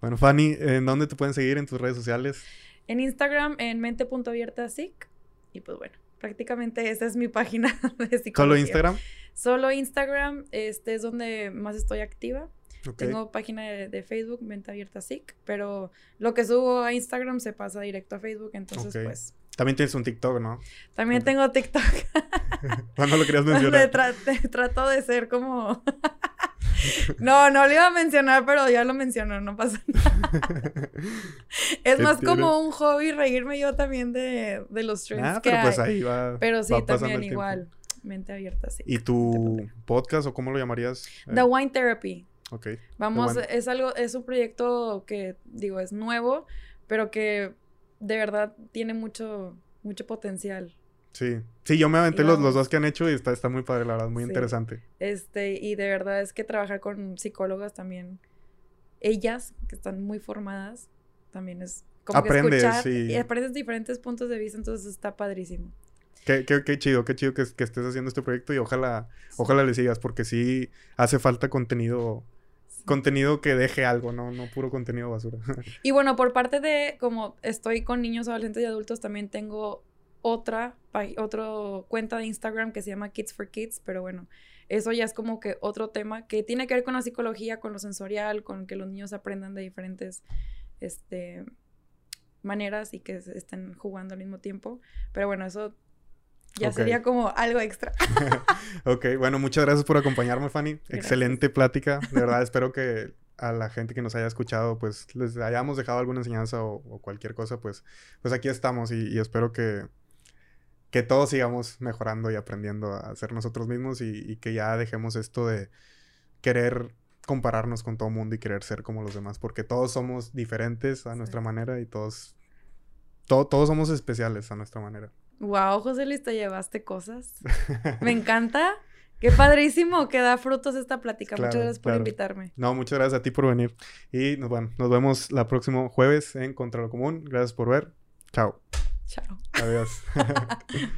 Bueno, Fanny, ¿en dónde te pueden seguir en tus redes sociales? en Instagram, en mente.abiertasic, y pues bueno, prácticamente esa es mi página de psicología. ¿Solo Instagram? Solo Instagram, este es donde más estoy activa. Tengo página de, de Facebook, Mente Abierta SIC, pero lo que subo a Instagram se pasa directo a Facebook, entonces pues También tienes un TikTok, ¿no? también tengo TikTok. ¿Cuándo lo querías mencionar? tra- trato de ser como... no, no lo iba a mencionar, pero ya lo mencionó, no pasa nada. Es ¿Qué más como un hobby reírme yo también de, de los trends ah, que pero pues hay. ahí va. Pero sí, va también igual. Mente abierta, sí. ¿Y tu podcast o cómo lo llamarías? The Eh, Wine Therapy. ok. Vamos, es algo, es un proyecto que, digo, es nuevo, pero que de verdad tiene mucho, mucho potencial. Sí. Sí, yo me aventé los, los dos que han hecho y está, está muy padre, la verdad, muy Sí. interesante. Este, y de verdad es que trabajar con psicólogas también, ellas, que están muy formadas, también es como Aprendes, que escuchar sí. y aprendes diferentes puntos de vista, entonces está padrísimo. Qué, qué, qué chido, qué chido que, que estés haciendo este proyecto y ojalá, ojalá le sigas, porque sí hace falta contenido. Contenido que deje algo, no, no puro contenido basura. Y bueno, por parte de como estoy con niños, adolescentes y adultos, también tengo otra, otro cuenta de Instagram que se llama Kids for Kids, pero bueno, eso ya es como que otro tema que tiene que ver con la psicología, con lo sensorial, con que los niños aprendan de diferentes este, maneras y que estén jugando al mismo tiempo. Pero bueno, eso ya Ok. sería como algo extra. ok, bueno, muchas gracias por acompañarme, Fanny. Excelente plática. De verdad, espero que a la gente que nos haya escuchado, pues les hayamos dejado alguna enseñanza o, o cualquier cosa, pues, pues aquí estamos y, y espero que, que todos sigamos mejorando y aprendiendo a ser nosotros mismos y, y que ya dejemos esto de querer compararnos con todo el mundo y querer ser como los demás, porque todos somos diferentes a nuestra Sí. manera y todos, to- todos somos especiales a nuestra manera. Wow, José Luis, te llevaste cosas. Me encanta. Qué padrísimo que da frutos esta plática. Claro, Muchas gracias por claro. invitarme. No, muchas gracias a ti por venir. Y nos, bueno, nos vemos la próximo jueves en Contra lo Común. Gracias por ver. Chao. Chao. Adiós.